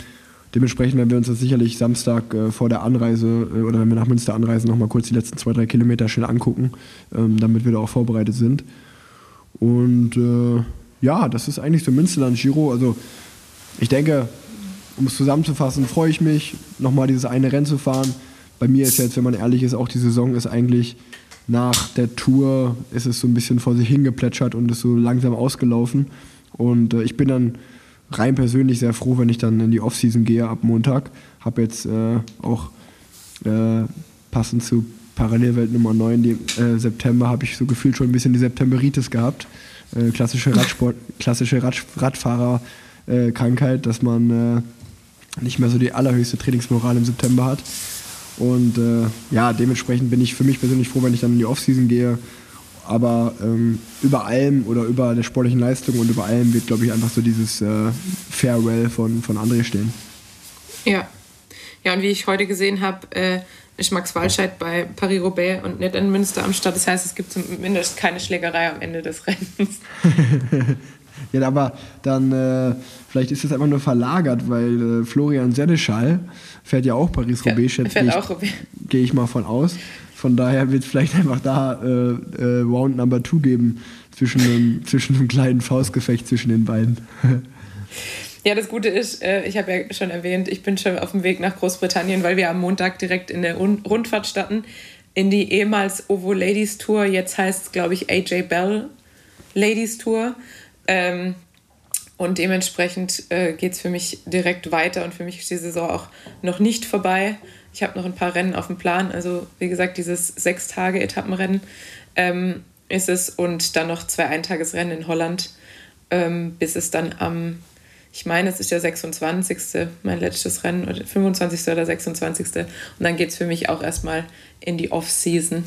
dementsprechend werden wir uns das sicherlich Samstag äh, vor der Anreise äh, oder wenn wir nach Münster anreisen, nochmal kurz die letzten zwei, drei Kilometer schnell angucken, ähm, damit wir da auch vorbereitet sind. Und äh, ja, das ist eigentlich so Münsterland Giro. Also ich denke, um es zusammenzufassen, freue ich mich, nochmal dieses eine Rennen zu fahren. Bei mir ist jetzt, wenn man ehrlich ist, auch die Saison ist eigentlich nach der Tour ist es so ein bisschen vor sich hingeplätschert und ist so langsam ausgelaufen. Und äh, ich bin dann rein persönlich sehr froh, wenn ich dann in die Offseason gehe ab Montag. Habe jetzt äh, auch äh, passend zu Parallelwelt Nummer 9, die, äh, September, habe ich so gefühlt schon ein bisschen die Septemberitis gehabt. Äh, klassische Radsport, klassische Rad, Radfahrerkrankheit, dass man äh, nicht mehr so die allerhöchste Trainingsmoral im September hat. Und äh, ja, dementsprechend bin ich für mich persönlich froh, wenn ich dann in die Offseason gehe. Aber ähm, über allem oder über der sportlichen Leistung und über allem wird, glaube ich, einfach so dieses äh, Farewell von, von André stehen. Ja. Ja, und wie ich heute gesehen habe, äh, ist Max Walscheid bei Paris-Roubaix und nicht in Münster am Start. Das heißt, es gibt zumindest keine Schlägerei am Ende des Rennens. Ja, aber dann, äh, vielleicht ist das einfach nur verlagert, weil äh, Florian Seneschal fährt ja auch Paris-Roubaix, Ja, fährt auch Roubaix. Gehe ich mal von aus. Von daher wird es vielleicht einfach da äh, äh, Round Number Two geben zwischen einem, zwischen einem kleinen Faustgefecht zwischen den beiden. Ja, das Gute ist, äh, ich habe ja schon erwähnt, ich bin schon auf dem Weg nach Großbritannien, weil wir am Montag direkt in der Rund Rundfahrt starten. In die ehemals OVO Ladies Tour, jetzt heißt es, glaube ich, AJ Bell Ladies Tour. Ähm, und dementsprechend äh, geht es für mich direkt weiter und für mich ist die Saison auch noch nicht vorbei. Ich habe noch ein paar Rennen auf dem Plan. Also, wie gesagt, dieses sechs Tage Etappenrennen ähm, ist es und dann noch zwei Eintagesrennen in Holland, ähm, bis es dann am, ich meine, es ist der 26. mein letztes Rennen, oder 25. oder 26. Und dann geht es für mich auch erstmal in die Off-Season.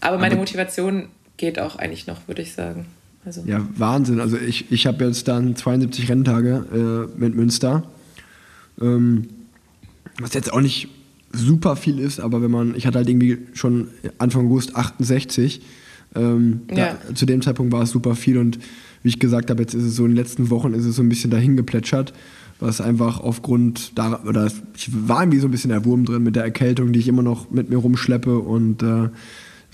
Aber meine Aber- Motivation geht auch eigentlich noch, würde ich sagen. Also, Ja, Wahnsinn. Also ich, ich habe jetzt dann 72 Renntage äh, mit Münster. Ähm, was jetzt auch nicht super viel ist, aber wenn man, ich hatte halt irgendwie schon Anfang August 68. Ähm, Ja. da, zu dem Zeitpunkt war es super viel und wie ich gesagt habe, jetzt ist es so in den letzten Wochen ist es so ein bisschen dahin geplätschert, was einfach aufgrund da oder ich war irgendwie so ein bisschen der Wurm drin mit der Erkältung, die ich immer noch mit mir rumschleppe und äh,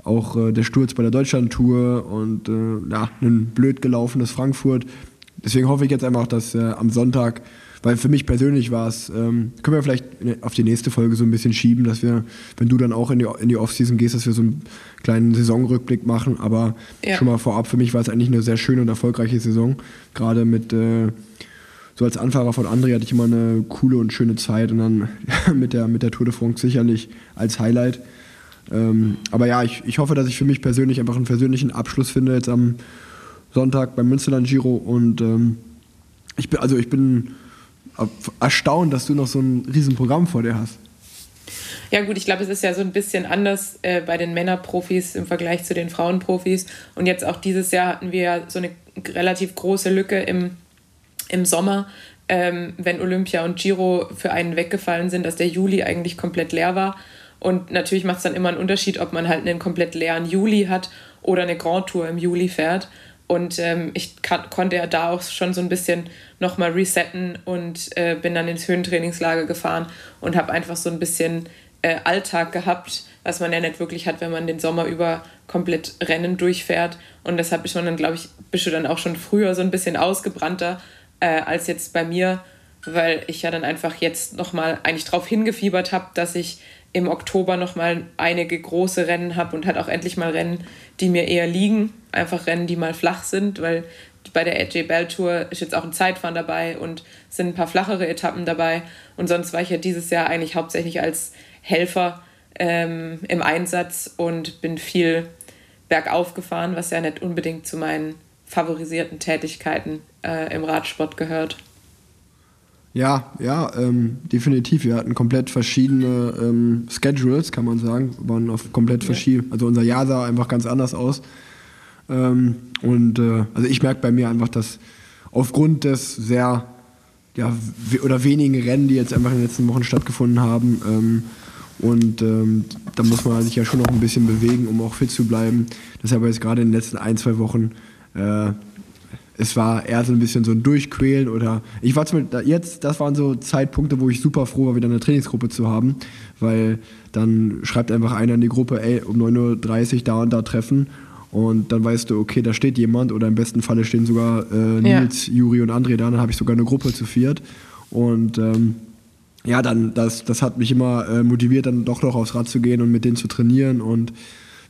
auch äh, der Sturz bei der Deutschland-Tour und äh, ja, ein blöd gelaufenes Frankfurt. Deswegen hoffe ich jetzt einfach, dass äh, am Sonntag, weil für mich persönlich war es, ähm, können wir vielleicht auf die nächste Folge so ein bisschen schieben, dass wir, wenn du dann auch in die, in die Offseason gehst, dass wir so einen kleinen Saisonrückblick machen. Aber Ja. schon mal vorab, für mich war es eigentlich eine sehr schöne und erfolgreiche Saison. Gerade mit äh, so als Anfahrer von André hatte ich immer eine coole und schöne Zeit und dann mit, der, mit der Tour de France sicherlich als Highlight. Ähm, aber ja, ich, ich hoffe, dass ich für mich persönlich einfach einen persönlichen Abschluss finde jetzt am Sonntag beim Münsterland Giro und ähm, ich bin, also ich bin erstaunt, dass du noch so ein Riesenprogramm vor dir hast. Ja gut, ich glaube, es ist ja so ein bisschen anders äh, bei den Männerprofis im Vergleich zu den Frauenprofis. Und jetzt auch dieses Jahr hatten wir ja so eine relativ große Lücke im, im Sommer, ähm, wenn Olympia und Giro für einen weggefallen sind, dass der Juli eigentlich komplett leer war. Und natürlich macht es dann immer einen Unterschied, ob man halt einen komplett leeren Juli hat oder eine Grand Tour im Juli fährt. Und ähm, ich kann, konnte ja da auch schon so ein bisschen nochmal resetten und äh, bin dann ins Höhentrainingslager gefahren und habe einfach so ein bisschen äh, Alltag gehabt, was man ja nicht wirklich hat, wenn man den Sommer über komplett Rennen durchfährt. Und deshalb ist man dann, glaube ich, bist du dann auch schon früher so ein bisschen ausgebrannter äh, als jetzt bei mir, weil ich ja dann einfach jetzt nochmal eigentlich darauf hingefiebert habe, dass ich im Oktober nochmal einige große Rennen habe und halt auch endlich mal Rennen, die mir eher liegen. Einfach Rennen, die mal flach sind, weil bei der AJ Bell Tour ist jetzt auch ein Zeitfahren dabei und sind ein paar flachere Etappen dabei. Und sonst war ich ja dieses Jahr eigentlich hauptsächlich als Helfer ähm, im Einsatz und bin viel bergauf gefahren, was ja nicht unbedingt zu meinen favorisierten Tätigkeiten äh, im Radsport gehört. Ja, ja, ähm, definitiv. Wir hatten komplett verschiedene ähm, Schedules, kann man sagen. Wir waren auf komplett ja. verschieden. Also unser Jahr sah einfach ganz anders aus. Ähm, und äh, also ich merke bei mir einfach, dass aufgrund des sehr ja, oder wenigen Rennen, die jetzt einfach in den letzten Wochen stattgefunden haben, ähm, und ähm, da muss man sich ja schon noch ein bisschen bewegen, um auch fit zu bleiben. Deshalb jetzt gerade in den letzten ein, zwei Wochen, äh, es war eher so ein bisschen so ein Durchquälen oder ich war zum Beispiel, jetzt, das waren so Zeitpunkte, wo ich super froh war, wieder eine Trainingsgruppe zu haben, weil dann schreibt einfach einer in die Gruppe, ey, um 9.30 Uhr da und da treffen und dann weißt du, okay, da steht jemand oder im besten Falle stehen sogar äh, Nils, ja. Juri und André da, dann habe ich sogar eine Gruppe zu viert und ähm, ja, dann, das, das hat mich immer äh, motiviert, dann doch noch aufs Rad zu gehen und mit denen zu trainieren. Und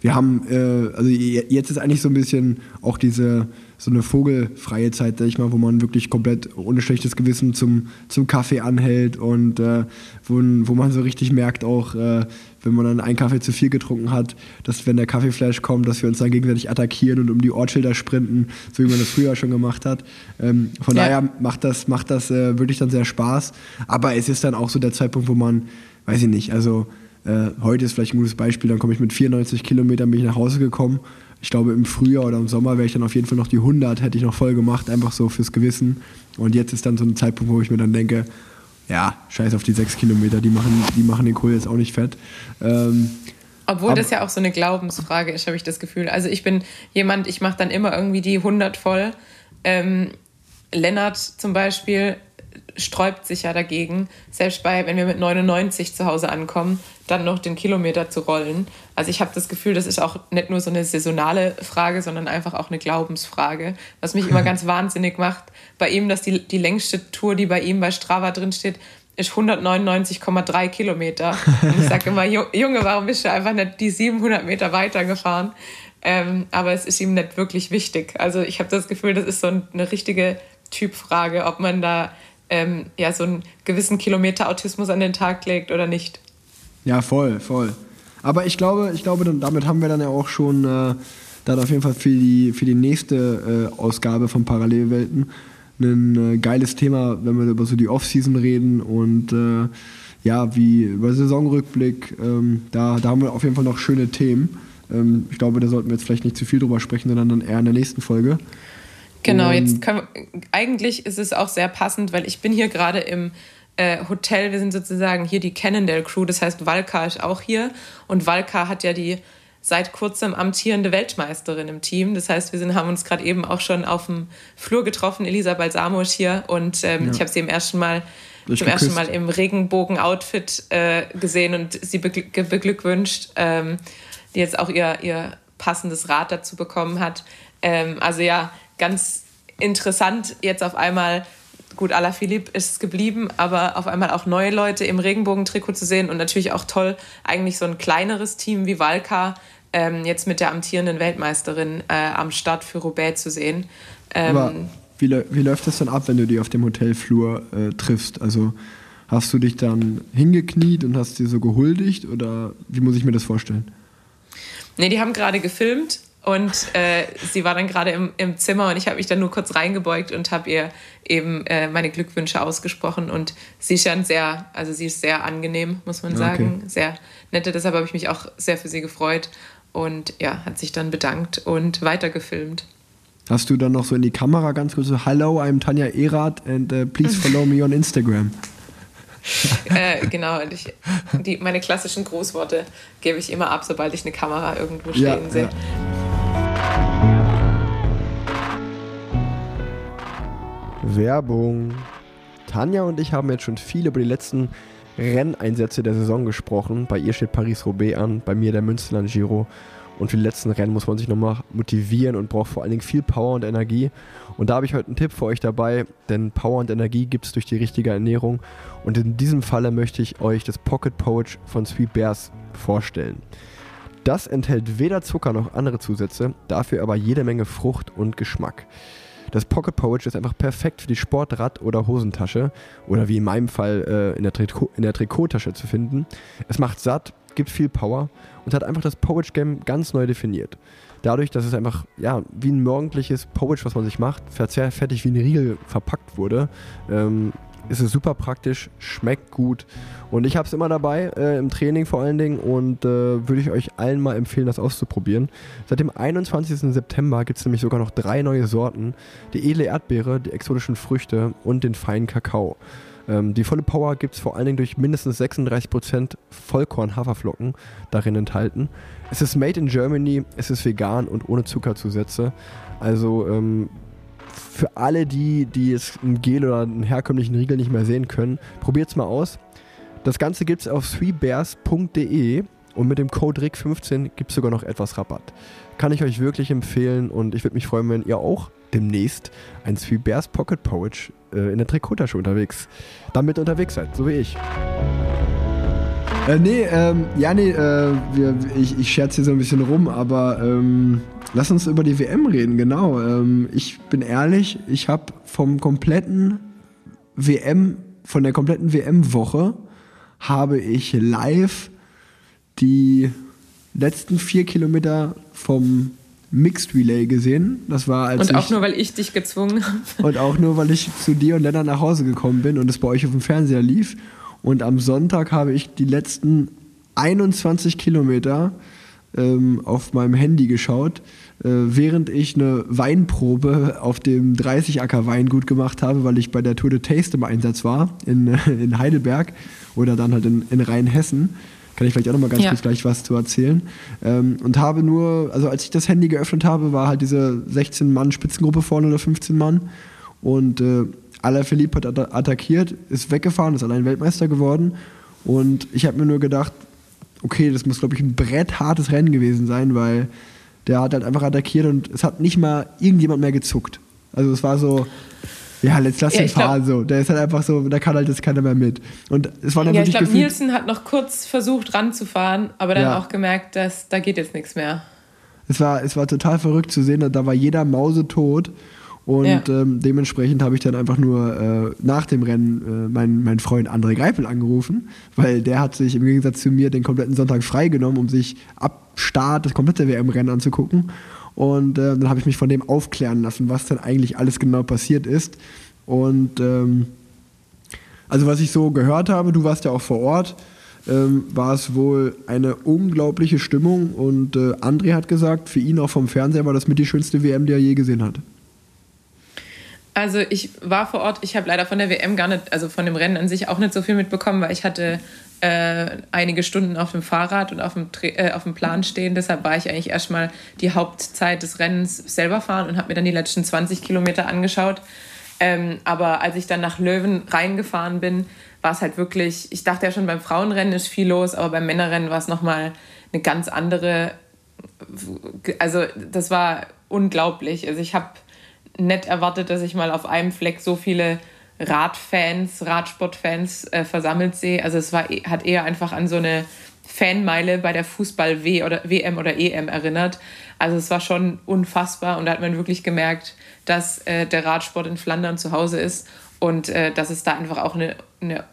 wir haben, äh, also jetzt ist eigentlich so ein bisschen auch diese, so eine vogelfreie Zeit, sag ich mal, wo man wirklich komplett ohne schlechtes Gewissen zum, zum Kaffee anhält und äh, wo, wo man so richtig merkt auch, äh, wenn man dann einen Kaffee zu viel getrunken hat, dass wenn der Kaffeeflash kommt, dass wir uns dann gegenseitig attackieren und um die Ortschilder sprinten, so wie man das früher schon gemacht hat. Ähm, von ja. daher macht das, macht das äh, wirklich dann sehr Spaß. Aber es ist dann auch so der Zeitpunkt, wo man, weiß ich nicht, also äh, heute ist vielleicht ein gutes Beispiel, dann komme ich mit 94 Kilometern bin ich nach Hause gekommen. Ich glaube, im Frühjahr oder im Sommer wäre ich dann auf jeden Fall noch die 100, hätte ich noch voll gemacht, einfach so fürs Gewissen. Und jetzt ist dann so ein Zeitpunkt, wo ich mir dann denke, ja, scheiß auf die sechs Kilometer, die machen, die machen den Kohl jetzt auch nicht fett. Ähm, obwohl das ja auch so eine Glaubensfrage ist, habe ich das Gefühl. Also ich bin jemand, ich mache dann immer irgendwie die 100 voll. Ähm, Lennart zum Beispiel sträubt sich ja dagegen, selbst bei, wenn wir mit 99 zu Hause ankommen, dann noch den Kilometer zu rollen. Also ich habe das Gefühl, das ist auch nicht nur so eine saisonale Frage, sondern einfach auch eine Glaubensfrage, was mich immer ganz wahnsinnig macht. Bei ihm, dass die, die längste Tour, die bei ihm bei Strava drin steht, ist 199,3 Kilometer. Und ich sage immer, Junge, warum bist du einfach nicht die 700 Meter weitergefahren? Ähm, aber es ist ihm nicht wirklich wichtig. Also ich habe das Gefühl, das ist so eine richtige Typfrage, ob man da ähm, ja, so einen gewissen Kilometer-Autismus an den Tag legt oder nicht. Ja, voll, voll. Aber ich glaube, ich glaube, damit haben wir dann ja auch schon äh, dann auf jeden Fall für die, für die nächste äh, Ausgabe von Parallelwelten ein äh, geiles Thema, wenn wir über so die Offseason reden und äh, ja, wie über Saisonrückblick. Ähm, da, da haben wir auf jeden Fall noch schöne Themen. Ähm, ich glaube, da sollten wir jetzt vielleicht nicht zu viel drüber sprechen, sondern dann eher in der nächsten Folge. Genau, jetzt können wir, eigentlich ist es auch sehr passend, weil ich bin hier gerade im äh, Hotel, wir sind sozusagen hier die Cannondale Crew, das heißt Valka ist auch hier und Valka hat ja die seit kurzem amtierende Weltmeisterin im Team. Das heißt, wir sind, haben uns gerade eben auch schon auf dem Flur getroffen. Elisa Balsamo ist hier und ähm, ja. ich habe sie im ersten Mal zum ersten Mal im Regenbogen-Outfit äh, gesehen und sie beglückwünscht, ähm, die jetzt auch ihr, ihr passendes Rad dazu bekommen hat. Ähm, also ja, ganz interessant, jetzt auf einmal, gut, Alaphilippe ist geblieben, aber auf einmal auch neue Leute im Regenbogentrikot zu sehen und natürlich auch toll, eigentlich so ein kleineres Team wie Valka ähm, jetzt mit der amtierenden Weltmeisterin äh, am Start für Roubaix zu sehen. Ähm, wie, wie läuft das dann ab, wenn du die auf dem Hotelflur äh, triffst? Also hast du dich dann hingekniet und hast dir so gehuldigt oder wie muss ich mir das vorstellen? Nee, die haben gerade gefilmt und äh, sie war dann gerade im, im Zimmer und ich habe mich dann nur kurz reingebeugt und habe ihr eben äh, meine Glückwünsche ausgesprochen und sie ein sehr, also sie ist sehr angenehm, muss man Okay. sagen, sehr nette, deshalb habe ich mich auch sehr für sie gefreut und ja, hat sich dann bedankt und weitergefilmt. Hast du dann noch so in die Kamera ganz kurz so, Hello, I'm Tanja Erath and uh, please follow me on Instagram. äh, genau, und ich, die, meine klassischen Großworte gebe ich immer ab, sobald ich eine Kamera irgendwo stehen Ja, sehe. ja. Werbung. Tanja und ich haben jetzt schon viel über die letzten Renneinsätze der Saison gesprochen. Bei ihr steht Paris-Roubaix an, bei mir der Münsterland Giro. Und für die letzten Rennen muss man sich nochmal motivieren und braucht vor allen Dingen viel Power und Energie. Und da habe ich heute einen Tipp für euch dabei, denn Power und Energie gibt es durch die richtige Ernährung. Und in diesem Falle möchte ich euch das Pocket Poach von Sweet Bears vorstellen. Das enthält weder Zucker noch andere Zusätze, dafür aber jede Menge Frucht und Geschmack. Das Pocket Pouch ist einfach perfekt für die Sportrad- oder Hosentasche oder wie in meinem Fall äh, in, der Trikot, in der Trikottasche zu finden. Es macht satt, gibt viel Power und hat einfach das Pouch Game ganz neu definiert. Dadurch, dass es einfach ja, wie ein morgendliches Pouch, was man sich macht, fertig wie ein Riegel verpackt wurde, ähm, ist es super praktisch, schmeckt gut und ich habe es immer dabei, äh, im Training vor allen Dingen und äh, würde ich euch allen mal empfehlen, das auszuprobieren. Seit dem 21. September gibt es nämlich sogar noch drei neue Sorten. Die edle Erdbeere, die exotischen Früchte und den feinen Kakao. Ähm, die volle Power gibt es vor allen Dingen durch mindestens 36% Vollkorn-Haferflocken darin enthalten. Es ist made in Germany, es ist vegan und ohne Zuckerzusätze. Also ähm, für alle die, die es ein Gel oder einen herkömmlichen Riegel nicht mehr sehen können, probiert's mal aus. Das Ganze gibt's auf sweetbears.de und mit dem Code RIC15 gibt's sogar noch etwas Rabatt. Kann ich euch wirklich empfehlen und ich würde mich freuen, wenn ihr auch demnächst ein Sweet Bears Pocket Pouch äh, in der Trikottasche unterwegs, damit unterwegs seid, so wie ich. Äh, nee, ähm, ja, nee, äh, wir, ich, ich scherze hier so ein bisschen rum, aber ähm, lass uns über die WM reden, genau. Ähm, ich bin ehrlich, ich habe vom kompletten WM, von der kompletten WM-Woche habe ich live die letzten vier Kilometer vom Mixed Relay gesehen. Das war als Und ich, auch nur, weil ich dich gezwungen habe. und auch nur, weil ich zu dir und Lennart nach Hause gekommen bin und es bei euch auf dem Fernseher lief. Und am Sonntag habe ich die letzten 21 Kilometer ähm, auf meinem Handy geschaut, äh, während ich eine Weinprobe auf dem 30 Acker Weingut gemacht habe, weil ich bei der Tour de Taste im Einsatz war in, in Heidelberg oder dann halt in, in Rheinhessen. Kann ich vielleicht auch noch mal ganz Ja. kurz gleich was zu erzählen. Ähm, und habe nur, also als ich das Handy geöffnet habe, war halt diese 16 Mann Spitzengruppe vorne oder 15 Mann. Und äh, Alaphilippe hat atta- attackiert, ist weggefahren, ist allein Weltmeister geworden. Und ich habe mir nur gedacht, okay, das muss, glaube ich, ein bretthartes Rennen gewesen sein, weil der hat halt einfach attackiert und es hat nicht mal irgendjemand mehr gezuckt. Also es war so, ja, jetzt lass Ja, ihn ich glaub- fahren so. Der ist halt einfach so, da kann halt jetzt keiner mehr mit. Und es war dann Ja, ich wirklich glaube, gefühlt, Nielsen hat noch kurz versucht ranzufahren, aber dann Ja. auch gemerkt, dass da geht jetzt nichts mehr. es war, es war total verrückt zu sehen, da war jeder mausetot. Und Ja. ähm, dementsprechend habe ich dann einfach nur äh, nach dem Rennen äh, meinen, meinen Freund André Greipel angerufen, weil der hat sich im Gegensatz zu mir den kompletten Sonntag freigenommen, um sich ab Start das komplette WM-Rennen anzugucken. Und äh, dann habe ich mich von dem aufklären lassen, was denn eigentlich alles genau passiert ist. Und ähm, also was ich so gehört habe, du warst ja auch vor Ort, ähm, war es wohl eine unglaubliche Stimmung und äh, André hat gesagt, für ihn auch vom Fernseher war das mit die schönste WM, die er je gesehen hat. Also ich war vor Ort, ich habe leider von der WM gar nicht, also von dem Rennen an sich auch nicht so viel mitbekommen, weil ich hatte äh, einige Stunden auf dem Fahrrad und auf dem, äh, auf dem Plan stehen. Deshalb war ich eigentlich erstmal die Hauptzeit des Rennens selber fahren und habe mir dann die letzten 20 Kilometer angeschaut. Ähm, aber als ich dann nach Löwen reingefahren bin, war es halt wirklich, ich dachte ja schon beim Frauenrennen ist viel los, aber beim Männerrennen war es nochmal eine ganz andere, also das war unglaublich. Also ich habe nicht erwartet, dass ich mal auf einem Fleck so viele Radfans, Radsportfans äh, versammelt sehe. Also es war, hat eher einfach an so eine Fanmeile bei der Fußball-W oder WM oder EM erinnert. Also es war schon unfassbar und da hat man wirklich gemerkt, dass äh, der Radsport in Flandern zu Hause ist und äh, dass es da einfach auch eine, eine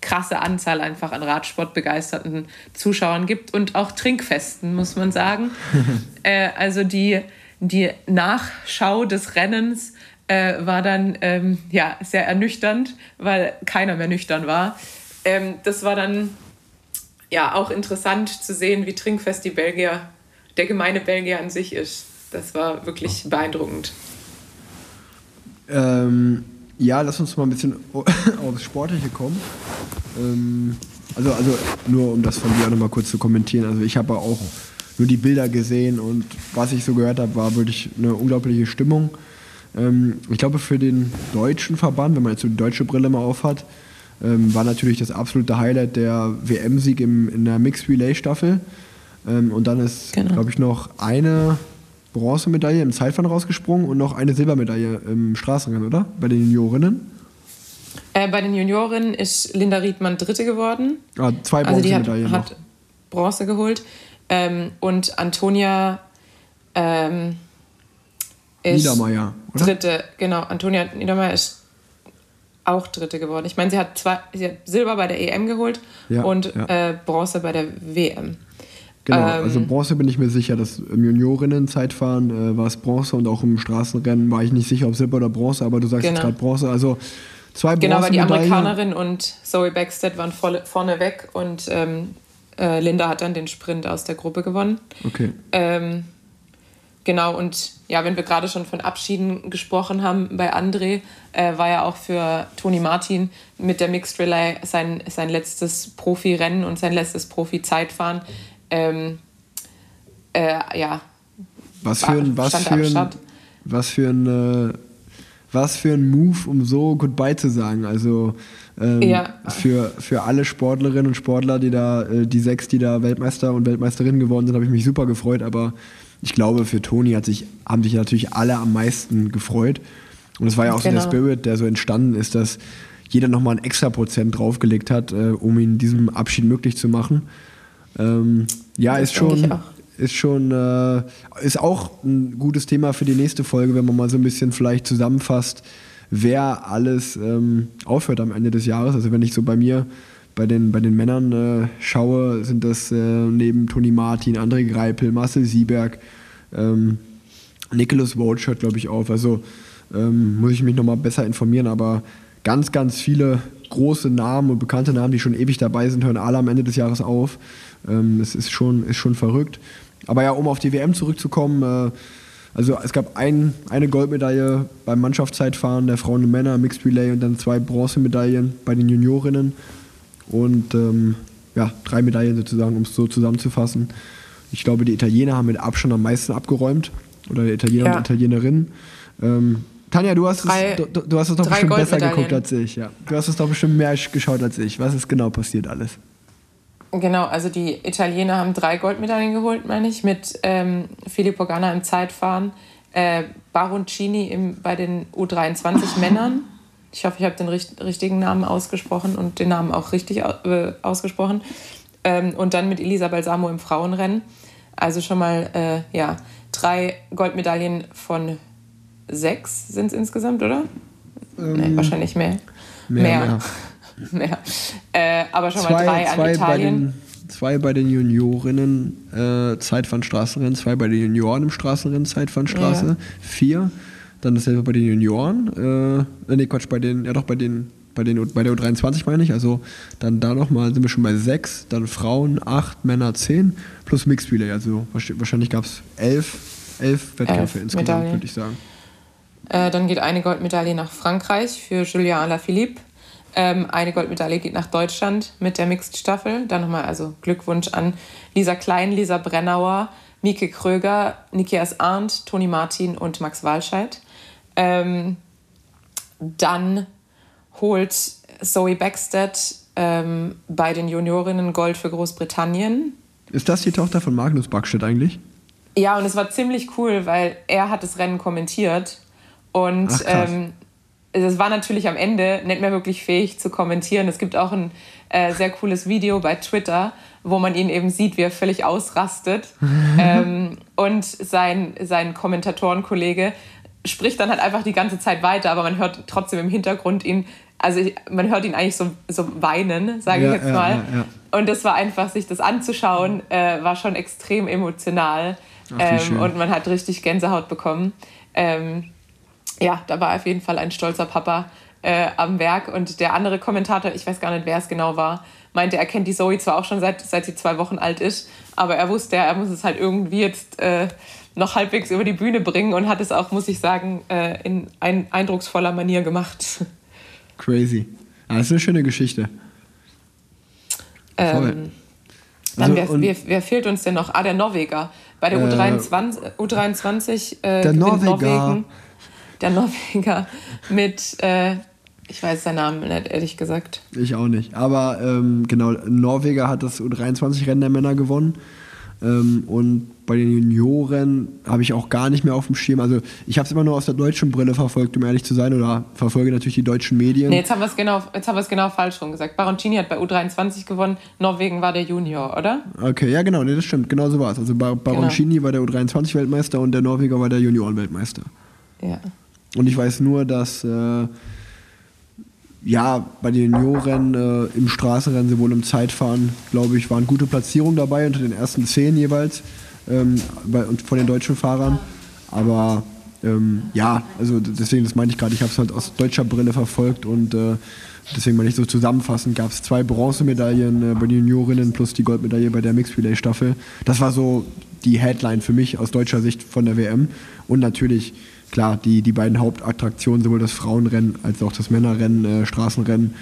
krasse Anzahl einfach an Radsportbegeisterten Zuschauern gibt und auch Trinkfesten, muss man sagen. äh, also die, die Nachschau des Rennens äh, war dann ähm, ja, sehr ernüchternd, weil keiner mehr nüchtern war. Ähm, das war dann ja auch interessant zu sehen, wie trinkfest die Belgier, der gemeine Belgier an sich ist. Das war wirklich beeindruckend. Ähm, ja, lass uns mal ein bisschen aufs Sportliche kommen. Ähm, also, also nur um das von dir nochmal kurz zu kommentieren. Also ich habe auch nur die Bilder gesehen und was ich so gehört habe, war wirklich eine unglaubliche Stimmung. Ähm, ich glaube, für den deutschen Verband, wenn man jetzt so die deutsche Brille mal aufhat, ähm, war natürlich das absolute Highlight der WM-Sieg in der Mixed Relay Staffel. Ähm, und dann ist, genau. glaube ich, noch eine Bronzemedaille im Zeitfahren rausgesprungen und noch eine Silbermedaille im Straßenrennen, oder? Bei den Juniorinnen. Äh, bei den Juniorinnen ist Linda Riedmann Dritte geworden. Ah, zwei Bronzemedaillen. Also die hat, hat Bronze geholt. Ähm, und Antonia ähm, ist Niedermeyer, oder? Dritte, genau. Antonia Niedermeyer ist auch Dritte geworden. Ich meine, sie hat, zwei, sie hat Silber bei der EM geholt ja, und ja. Äh, Bronze bei der WM. Genau, ähm, also Bronze bin ich mir sicher, dass im Juniorinnen-Zeitfahren äh, war es Bronze und auch im Straßenrennen war ich nicht sicher, ob Silber oder Bronze, aber du sagst genau. jetzt gerade Bronze. Also zwei Genau, weil die Amerikanerin und Zoe Backstead waren vorne weg und ähm, äh, Linda hat dann den Sprint aus der Gruppe gewonnen. Okay. Ähm, Genau, und ja, wenn wir gerade schon von Abschieden gesprochen haben bei André, äh, war ja auch für Toni Martin mit der Mixed Relay sein, sein letztes Profi-Rennen und sein letztes Profi-Zeitfahren. Ähm, äh, ja. Was für ein, was für ein, was für ein, äh, was für ein Move, um so Goodbye zu sagen. Also ähm, ja. für, für alle Sportlerinnen und Sportler, die da, äh, die sechs, die da Weltmeister und Weltmeisterinnen geworden sind, habe ich mich super gefreut, aber ich glaube, für Toni hat sich, haben sich natürlich alle am meisten gefreut. Und es war ja auch genau. so der genau. Spirit, der so entstanden ist, dass jeder nochmal ein extra Prozent draufgelegt hat, äh, um ihn diesen Abschied möglich zu machen. Ähm, ja, das ist schon, ist schon, äh, ist auch ein gutes Thema für die nächste Folge, wenn man mal so ein bisschen vielleicht zusammenfasst, wer alles ähm, aufhört am Ende des Jahres. Also wenn ich so bei mir bei den, bei den Männern äh, schaue, sind das äh, neben Toni Martin, André Greipel, Marcel Sieberg, ähm, Nicholas Roach hört, glaube ich, auf. Also ähm, muss ich mich nochmal besser informieren, aber ganz, ganz viele große Namen und bekannte Namen, die schon ewig dabei sind, hören alle am Ende des Jahres auf. Ähm, es ist schon, ist schon verrückt. Aber ja, um auf die WM zurückzukommen, äh, also es gab ein, eine Goldmedaille beim Mannschaftszeitfahren der Frauen und Männer, Mixed Relay und dann zwei Bronzemedaillen bei den Juniorinnen und ähm, ja, drei Medaillen sozusagen, um es so zusammenzufassen. Ich glaube, die Italiener haben mit Abstand am meisten abgeräumt oder die Italiener ja. und Italienerinnen. Ähm, Tanja, du hast, drei, es, du, du, hast es doch bestimmt besser geguckt als ich. Ja. Du hast es doch bestimmt mehr geschaut als ich. Was ist genau passiert alles? Genau, also die Italiener haben drei Goldmedaillen geholt, meine ich, mit ähm, Filippo Ganna im Zeitfahren, äh, Baroncini im, bei den U23 Männern ich hoffe, ich habe den richtigen Namen ausgesprochen und den Namen auch richtig äh, ausgesprochen. Ähm, und dann mit Elisa Balsamo im Frauenrennen. Also schon mal äh, ja, drei Goldmedaillen von sechs sind es insgesamt, oder? Ähm, nee, wahrscheinlich mehr. Mehr. Mehr. mehr. mehr. Äh, aber schon zwei, mal drei an Italien. Bei den, zwei bei den Juniorinnen äh, Zeitfahren Straßenrennen, zwei bei den Junioren im Straßenrennen Zeitfahnstraße, ja. vier dann dasselbe bei den Junioren. Äh, nee, Quatsch, bei den, ja doch, bei den, bei den bei der U23 meine ich. Also dann da nochmal sind wir schon bei sechs, dann Frauen acht, Männer zehn, plus Mixed Relay. Also wahrscheinlich gab es elf, elf Wettkämpfe elf insgesamt, würde ich sagen. Äh, dann geht eine Goldmedaille nach Frankreich für Julien Alaphilippe. Ähm, eine Goldmedaille geht nach Deutschland mit der Mixed-Staffel. Dann nochmal also Glückwunsch an Lisa Klein, Lisa Brennauer, Mieke Kröger, Nikias Arndt, Toni Martin und Max Walscheid. Ähm, dann holt Zoe Backstead ähm, bei den Juniorinnen Gold für Großbritannien. Ist das die Tochter von Magnus Backstedt eigentlich? Ja, und es war ziemlich cool, weil er hat das Rennen kommentiert und Ach, ähm, es war natürlich am Ende nicht mehr wirklich fähig zu kommentieren. Es gibt auch ein äh, sehr cooles Video bei Twitter, wo man ihn eben sieht, wie er völlig ausrastet. ähm, und sein, sein Kommentatorenkollege spricht dann halt einfach die ganze Zeit weiter, aber man hört trotzdem im Hintergrund ihn, also man hört ihn eigentlich so, so weinen, sage Ja, ich jetzt mal. ja, ja. Und das war einfach, sich das anzuschauen, äh, war schon extrem emotional. Ach, ähm, und man hat richtig Gänsehaut bekommen. Ähm, ja, da war auf jeden Fall ein stolzer Papa äh, am Werk. Und der andere Kommentator, ich weiß gar nicht, wer es genau war, meinte, er kennt die Zoe zwar auch schon seit, seit sie zwei Wochen alt ist, aber er wusste, er muss es halt irgendwie jetzt äh, noch halbwegs über die Bühne bringen und hat es auch, muss ich sagen, äh, in ein, eindrucksvoller Manier gemacht. Crazy. Ja, das ist eine schöne Geschichte. Voll. Ähm, dann, Also, wer, wer, wer fehlt uns denn noch? Ah, der Norweger. Bei der Äh, U23, U23 äh, Der Norweger. Norwegen. Der Norweger mit, äh, ich weiß seinen Namen nicht, ehrlich gesagt. Ich auch nicht. Aber ähm, genau, Norweger hat das U23-Rennen der Männer gewonnen. Ähm, und bei den Junioren habe ich auch gar nicht mehr auf dem Schirm. Also ich habe es immer nur aus der deutschen Brille verfolgt, um ehrlich zu sein, oder verfolge natürlich die deutschen Medien. Nee, jetzt haben wir es genau, jetzt haben wir es genau falsch rum gesagt. Baroncini hat bei U23 gewonnen, Norwegen war der Junior, oder? Okay, ja genau, nee, das stimmt, genau so war es. Also Bar Baroncini war der U23-Weltmeister und der Norweger war der Junioren-Weltmeister. Ja. Und ich weiß nur, dass äh, ja, bei den Junioren äh, im Straßenrennen, sowohl im Zeitfahren, glaube ich, waren gute Platzierungen dabei unter den ersten zehn jeweils ähm, bei, von den deutschen Fahrern. Aber ähm, ja, also deswegen, das meinte ich gerade, ich habe es halt aus deutscher Brille verfolgt und äh, deswegen meine ich so zusammenfassend, gab es zwei Bronzemedaillen äh, bei den Juniorinnen plus die Goldmedaille bei der Mixed Relay Staffel. Das war so die Headline für mich aus deutscher Sicht von der WM und natürlich klar, die, die beiden Hauptattraktionen, sowohl das Frauenrennen als auch das Männerrennen, äh, Straßenrennen,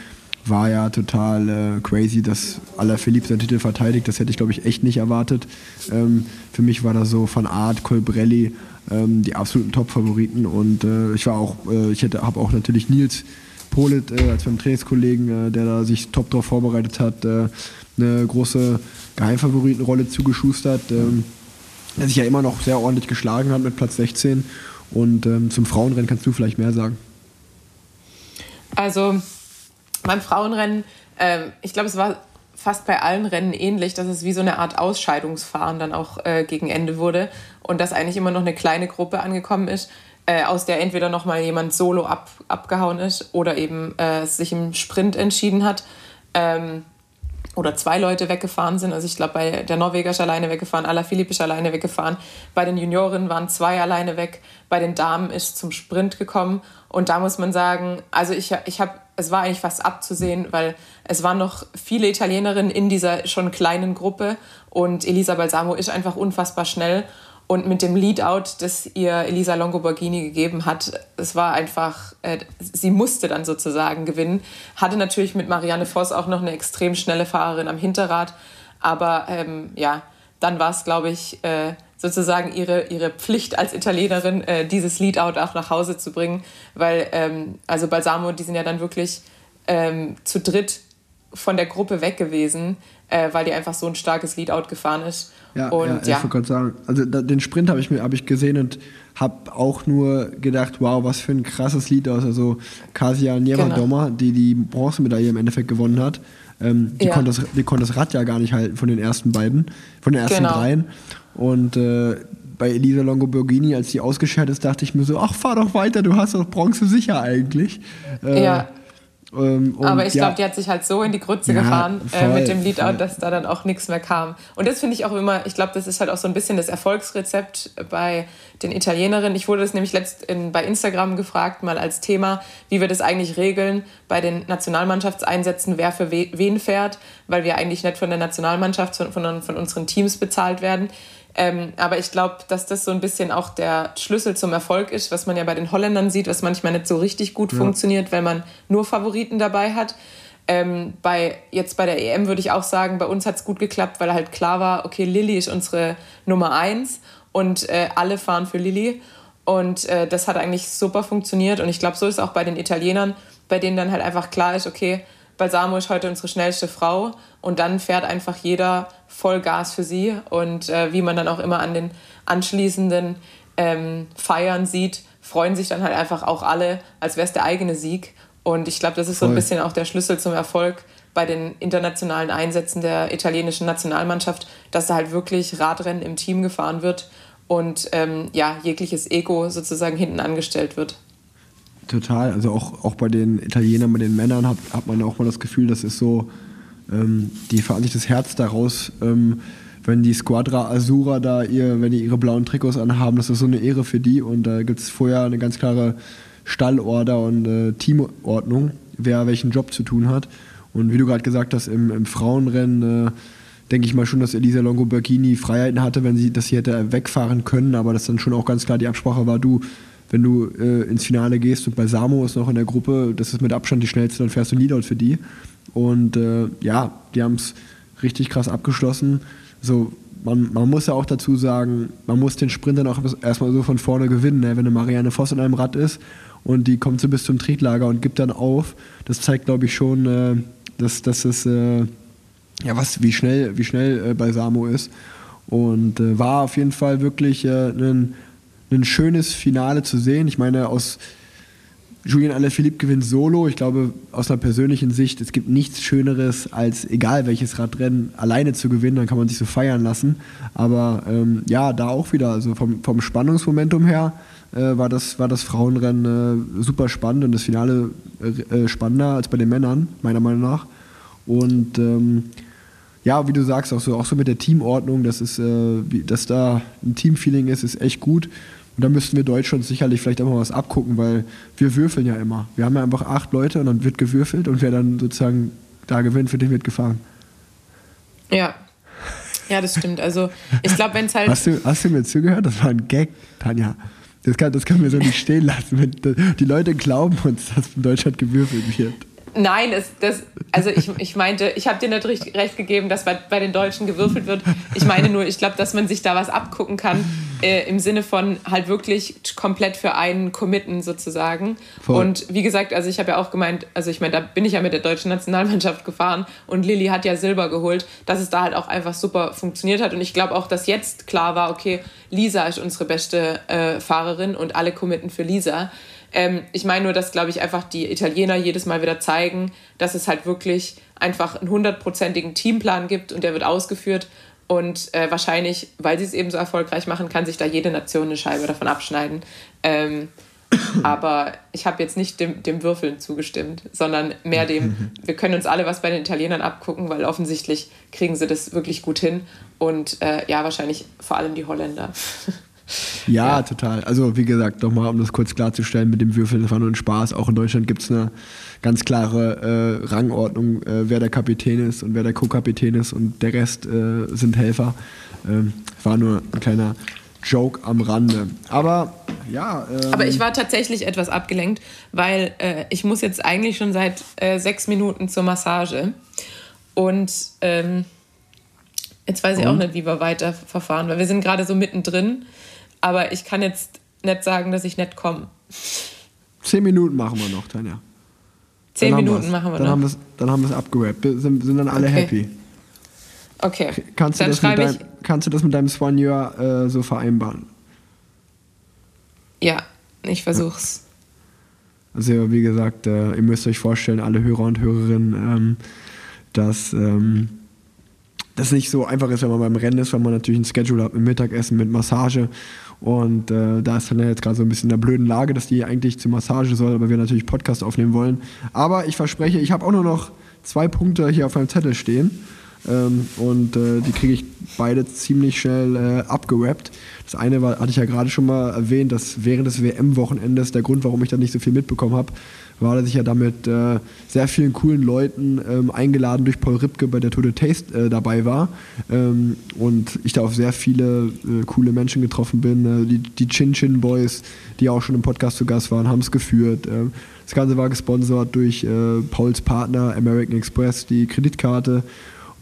war ja total äh, crazy, dass Alaphilippe seinen Titel verteidigt. Das hätte ich, glaube ich, echt nicht erwartet. Ähm, für mich war das so von Art, Colbrelli ähm, die absoluten Top-Favoriten. Und äh, ich war auch, äh, ich hätte, habe auch natürlich Nils Polit äh, als meinem Trainingskollegen, äh, der da sich top darauf vorbereitet hat, äh, eine große Geheimfavoritenrolle zugeschustert. Ähm, der sich ja immer noch sehr ordentlich geschlagen hat mit Platz 16. Und ähm, zum Frauenrennen kannst du vielleicht mehr sagen. Also beim Frauenrennen, ähm, ich glaube, es war fast bei allen Rennen ähnlich, dass es wie so eine Art Ausscheidungsfahren dann auch äh, gegen Ende wurde und dass eigentlich immer noch eine kleine Gruppe angekommen ist, äh, aus der entweder noch mal jemand solo ab, abgehauen ist oder eben äh, sich im Sprint entschieden hat. Ähm, oder zwei Leute weggefahren sind. Also ich glaube, bei der Norweger ist alleine weggefahren, Alaphilippe ist alleine weggefahren. Bei den Junioren waren zwei alleine weg. Bei den Damen ist zum Sprint gekommen. Und da muss man sagen, also ich, ich habe, es war eigentlich fast abzusehen, weil es waren noch viele Italienerinnen in dieser schon kleinen Gruppe. Und Elisa Balsamo ist einfach unfassbar schnell. Und mit dem Leadout, das ihr Elisa Longoborghini gegeben hat, es war einfach, äh, sie musste dann sozusagen gewinnen. Hatte natürlich mit Marianne Voss auch noch eine extrem schnelle Fahrerin am Hinterrad. Aber ähm, ja, dann war es, glaube ich, äh, sozusagen ihre, ihre Pflicht als Italienerin, äh, dieses Leadout auch nach Hause zu bringen. Weil, ähm, also Balsamo, die sind ja dann wirklich ähm, zu dritt von der Gruppe weg gewesen, äh, weil die einfach so ein starkes Leadout gefahren ist. Ja, und ja, ja, ich wollte gerade sagen, also da, den Sprint habe ich, mir- hab ich gesehen und habe auch nur gedacht, wow, was für ein krasses Lied aus. Also Kasia Nievadoma, die die Bronzemedaille im Endeffekt gewonnen hat, ähm, die, Ja. konnte das, die konnte das Rad ja gar nicht halten von den ersten beiden, von den ersten Genau. dreien. Und äh, bei Elisa Longoborghini, als die ausgeschert ist, dachte ich mir so, ach, fahr doch weiter, du hast doch Bronze sicher eigentlich. Äh, ja. Ähm, Aber ich ja, glaube, die hat sich halt so in die Grütze Ja, gefahren äh, voll, mit dem Leadout, voll. dass da dann auch nichts mehr kam. Und das finde ich auch immer, ich glaube, das ist halt auch so ein bisschen das Erfolgsrezept bei den Italienerinnen. Ich wurde das nämlich letzt in, bei Instagram gefragt, mal als Thema, wie wir das eigentlich regeln bei den Nationalmannschaftseinsätzen, wer für we wen fährt, weil wir eigentlich nicht von der Nationalmannschaft, sondern von unseren Teams bezahlt werden. Ähm, aber ich glaube, dass das so ein bisschen auch der Schlüssel zum Erfolg ist, was man ja bei den Holländern sieht, was manchmal nicht so richtig gut funktioniert, wenn man nur Favoriten dabei hat. Ähm, bei, jetzt bei der EM würde ich auch sagen, bei uns hat es gut geklappt, weil halt klar war, okay, Lilly ist unsere Nummer eins und äh, alle fahren für Lilly. Und äh, das hat eigentlich super funktioniert. Und ich glaube, so ist es auch bei den Italienern, bei denen dann halt einfach klar ist, okay, Balsamo ist heute unsere schnellste Frau und dann fährt einfach jeder Vollgas für sie. Und äh, wie man dann auch immer an den anschließenden ähm, Feiern sieht, freuen sich dann halt einfach auch alle, als wäre es der eigene Sieg. Und ich glaube, das ist so ein Voll. bisschen auch der Schlüssel zum Erfolg bei den internationalen Einsätzen der italienischen Nationalmannschaft, dass da halt wirklich Radrennen im Team gefahren wird und ähm, ja, jegliches Ego sozusagen hinten angestellt wird. Total. Also auch, auch bei den Italienern, bei den Männern hat, hat man auch mal das Gefühl, das ist so, ähm, die fahren sich das Herz daraus, ähm, wenn die Squadra Azura da ihr, wenn die ihre blauen Trikots anhaben, das ist so eine Ehre für die und da gibt es vorher eine ganz klare Stallorder und äh, Teamordnung, wer welchen Job zu tun hat. Und wie du gerade gesagt hast, im, im Frauenrennen äh, denke ich mal schon, dass Elisa Longo Berghini Freiheiten hatte, wenn sie, dass sie hätte wegfahren können, aber dass dann schon auch ganz klar die Absprache war, du, wenn du äh, ins Finale gehst und bei Samo ist noch in der Gruppe, das ist mit Abstand die schnellste, dann fährst du Leadout für die. Und äh, ja, die haben es richtig krass abgeschlossen. So, man, man muss ja auch dazu sagen, man muss den Sprint dann auch erstmal so von vorne gewinnen, ne? wenn eine Marianne Voss in einem Rad ist und die kommt so bis zum Trieblager und gibt dann auf. Das zeigt, glaube ich, schon, äh, dass, dass es äh, ja, was, wie schnell, wie schnell äh, bei Samo ist. Und äh, war auf jeden Fall wirklich äh, ein, ein schönes Finale zu sehen. Ich meine, aus Julien Alaphilippe gewinnt solo. Ich glaube, aus einer persönlichen Sicht, es gibt nichts Schöneres, als egal welches Radrennen alleine zu gewinnen. Dann kann man sich so feiern lassen. Aber ähm, ja, da auch wieder, also vom, vom Spannungsmomentum her, äh, war, das, war das Frauenrennen äh, super spannend und das Finale äh, spannender als bei den Männern, meiner Meinung nach. Und ähm, ja, wie du sagst, auch so, auch so mit der Teamordnung, dass, es, äh, wie, dass da ein Teamfeeling ist, ist echt gut. Und da müssten wir Deutschland sicherlich vielleicht auch mal was abgucken, weil wir würfeln ja immer. Wir haben ja einfach acht Leute und dann wird gewürfelt und wer dann sozusagen da gewinnt, für den wird gefahren. Ja. Ja, das stimmt. Also ich glaube, wenn es halt. Hast du, hast du mir zugehört? Das war ein Gag, Tanja. Das kann, das können wir so nicht stehen lassen. Wenn, die Leute glauben uns, dass in Deutschland gewürfelt wird. Nein, es, das, also ich, ich meinte, ich habe dir natürlich recht gegeben, dass bei, bei den Deutschen gewürfelt wird. Ich meine nur, ich glaube, dass man sich da was abgucken kann, äh, im Sinne von halt wirklich komplett für einen committen sozusagen. Voll. Und wie gesagt, also ich habe ja auch gemeint, also ich meine, da bin ich ja mit der deutschen Nationalmannschaft gefahren und Lilly hat ja Silber geholt, dass es da halt auch einfach super funktioniert hat. Und ich glaube auch, dass jetzt klar war, okay, Lisa ist unsere beste äh, Fahrerin und alle committen für Lisa. Ähm, ich meine nur, dass, glaube ich, einfach die Italiener jedes Mal wieder zeigen, dass es halt wirklich einfach einen hundertprozentigen Teamplan gibt und der wird ausgeführt. Und äh, wahrscheinlich, weil sie es eben so erfolgreich machen, kann sich da jede Nation eine Scheibe davon abschneiden. Ähm, aber ich habe jetzt nicht dem, dem Würfeln zugestimmt, sondern mehr dem, wir können uns alle was bei den Italienern abgucken, weil offensichtlich kriegen sie das wirklich gut hin. Und äh, ja, wahrscheinlich vor allem die Holländer. Ja, Ja. total. Also wie gesagt, nochmal, um das kurz klarzustellen mit dem Würfeln, das war nur ein Spaß. Auch in Deutschland gibt es eine ganz klare äh, Rangordnung, äh, wer der Kapitän ist und wer der Co-Kapitän ist und der Rest äh, sind Helfer. Ähm, war nur ein kleiner Joke am Rande. Aber ja. Ähm, Aber ich war tatsächlich etwas abgelenkt, weil äh, ich muss jetzt eigentlich schon seit äh, sechs Minuten zur Massage. Und ähm, jetzt weiß ich auch nicht, wie wir weiter verfahren, weil wir sind gerade so mittendrin. Aber ich kann jetzt nicht sagen, dass ich nicht komme. Zehn Minuten machen wir noch, Tanja. Zehn Dann Minuten machen wir dann noch. Haben dann haben wir es abgerappt. Sind, sind dann alle Okay. happy. okay. Kannst du, Dann das mit dein, kannst du das mit deinem Soigneur äh, so vereinbaren? ja, ich versuch's. Also wie gesagt, äh, ihr müsst euch vorstellen, alle Hörer und Hörerinnen, ähm, dass ähm, das nicht so einfach ist, wenn man beim Rennen ist, weil man natürlich ein Schedule hat mit Mittagessen, mit Massage. Und äh, da ist dann jetzt gerade so ein bisschen in der blöden Lage, dass die eigentlich zur Massage soll, aber wir natürlich Podcast aufnehmen wollen. Aber ich verspreche, ich habe auch nur noch zwei Punkte hier auf meinem Zettel stehen. Ähm, und äh, die kriege ich beide ziemlich schnell äh, abgerappt. Das eine war, hatte ich ja gerade schon mal erwähnt, dass während des WM-Wochenendes der Grund, warum ich da nicht so viel mitbekommen habe, war, dass ich ja damit äh, sehr vielen coolen Leuten ähm, eingeladen durch Paul Ripke bei der Tour de Taste äh, dabei war. Ähm, und ich da auf sehr viele äh, coole Menschen getroffen bin. Äh, die, die Chin Chin Boys, die auch schon im Podcast zu Gast waren, haben es geführt. Ähm, das Ganze war gesponsert durch äh, Pauls Partner American Express, die Kreditkarte.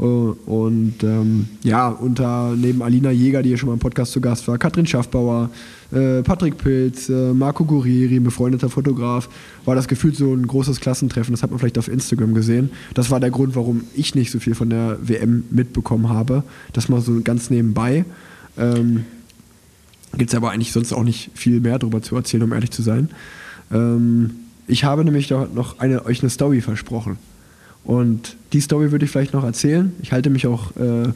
Äh, Und ähm, ja, unter neben Alina Jäger, die hier schon mal im Podcast zu Gast war, Katrin Schaffbauer, äh, Patrick Pilz, äh, Marco Gurieri, ein befreundeter Fotograf, war das gefühlt so ein großes Klassentreffen. Das hat man vielleicht auf Instagram gesehen. Das war der Grund, warum ich nicht so viel von der WM mitbekommen habe. Das mal so ganz nebenbei. Ähm, Gibt es aber eigentlich sonst auch nicht viel mehr darüber zu erzählen, um ehrlich zu sein. Ähm, ich habe nämlich noch eine, euch eine Story versprochen. Und die Story würde ich vielleicht noch erzählen. Ich halte mich auch, äh,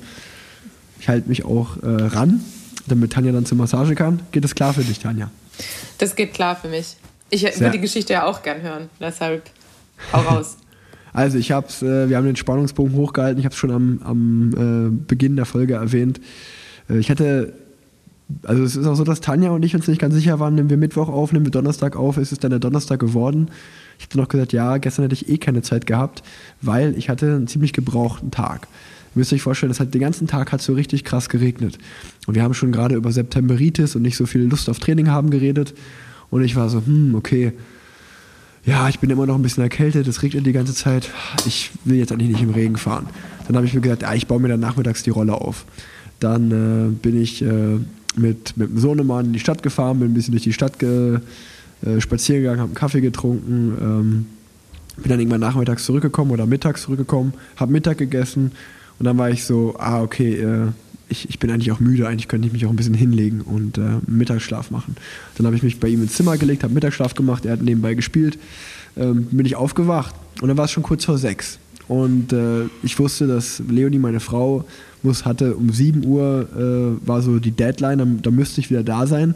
ich halte mich auch äh, ran, damit Tanja dann zur Massage kann. Geht das klar für dich, Tanja? Das geht klar für mich. Ich würde die Geschichte ja auch gern hören. Deshalb hau raus. Also ich habe äh, wir haben den Spannungsbogen hochgehalten. Ich habe es schon am, am äh, Beginn der Folge erwähnt. Äh, ich hatte also es ist auch so, dass Tanja und ich uns nicht ganz sicher waren, nehmen wir Mittwoch auf, nehmen wir Donnerstag auf, ist es dann der Donnerstag geworden? Ich habe noch gesagt, ja, gestern hätte ich eh keine Zeit gehabt, weil ich hatte einen ziemlich gebrauchten Tag. Ihr müsst euch vorstellen, es hat den ganzen Tag hat so richtig krass geregnet. Und wir haben schon gerade über Septemberitis und nicht so viel Lust auf Training haben geredet. Und ich war so, hm, okay, ja, ich bin immer noch ein bisschen erkältet, es regnet die ganze Zeit, ich will jetzt eigentlich nicht im Regen fahren. Dann habe ich mir gesagt, ja, ich baue mir dann nachmittags die Rolle auf. Dann äh, bin ich äh, mit, mit dem Sohnemann in die Stadt gefahren, bin ein bisschen durch die Stadt ge, äh, spazieren gegangen, habe einen Kaffee getrunken, ähm, bin dann irgendwann nachmittags zurückgekommen oder mittags zurückgekommen, habe Mittag gegessen und dann war ich so, ah, okay, äh, ich, ich bin eigentlich auch müde, eigentlich könnte ich mich auch ein bisschen hinlegen und äh, Mittagsschlaf machen. Dann habe ich mich bei ihm ins Zimmer gelegt, habe Mittagsschlaf gemacht, er hat nebenbei gespielt, ähm, bin ich aufgewacht und dann war es schon kurz vor sechs. Und äh, ich wusste, dass Leonie, meine Frau, muss, hatte um 7 Uhr äh, war so die Deadline, da, da, müsste ich wieder da sein.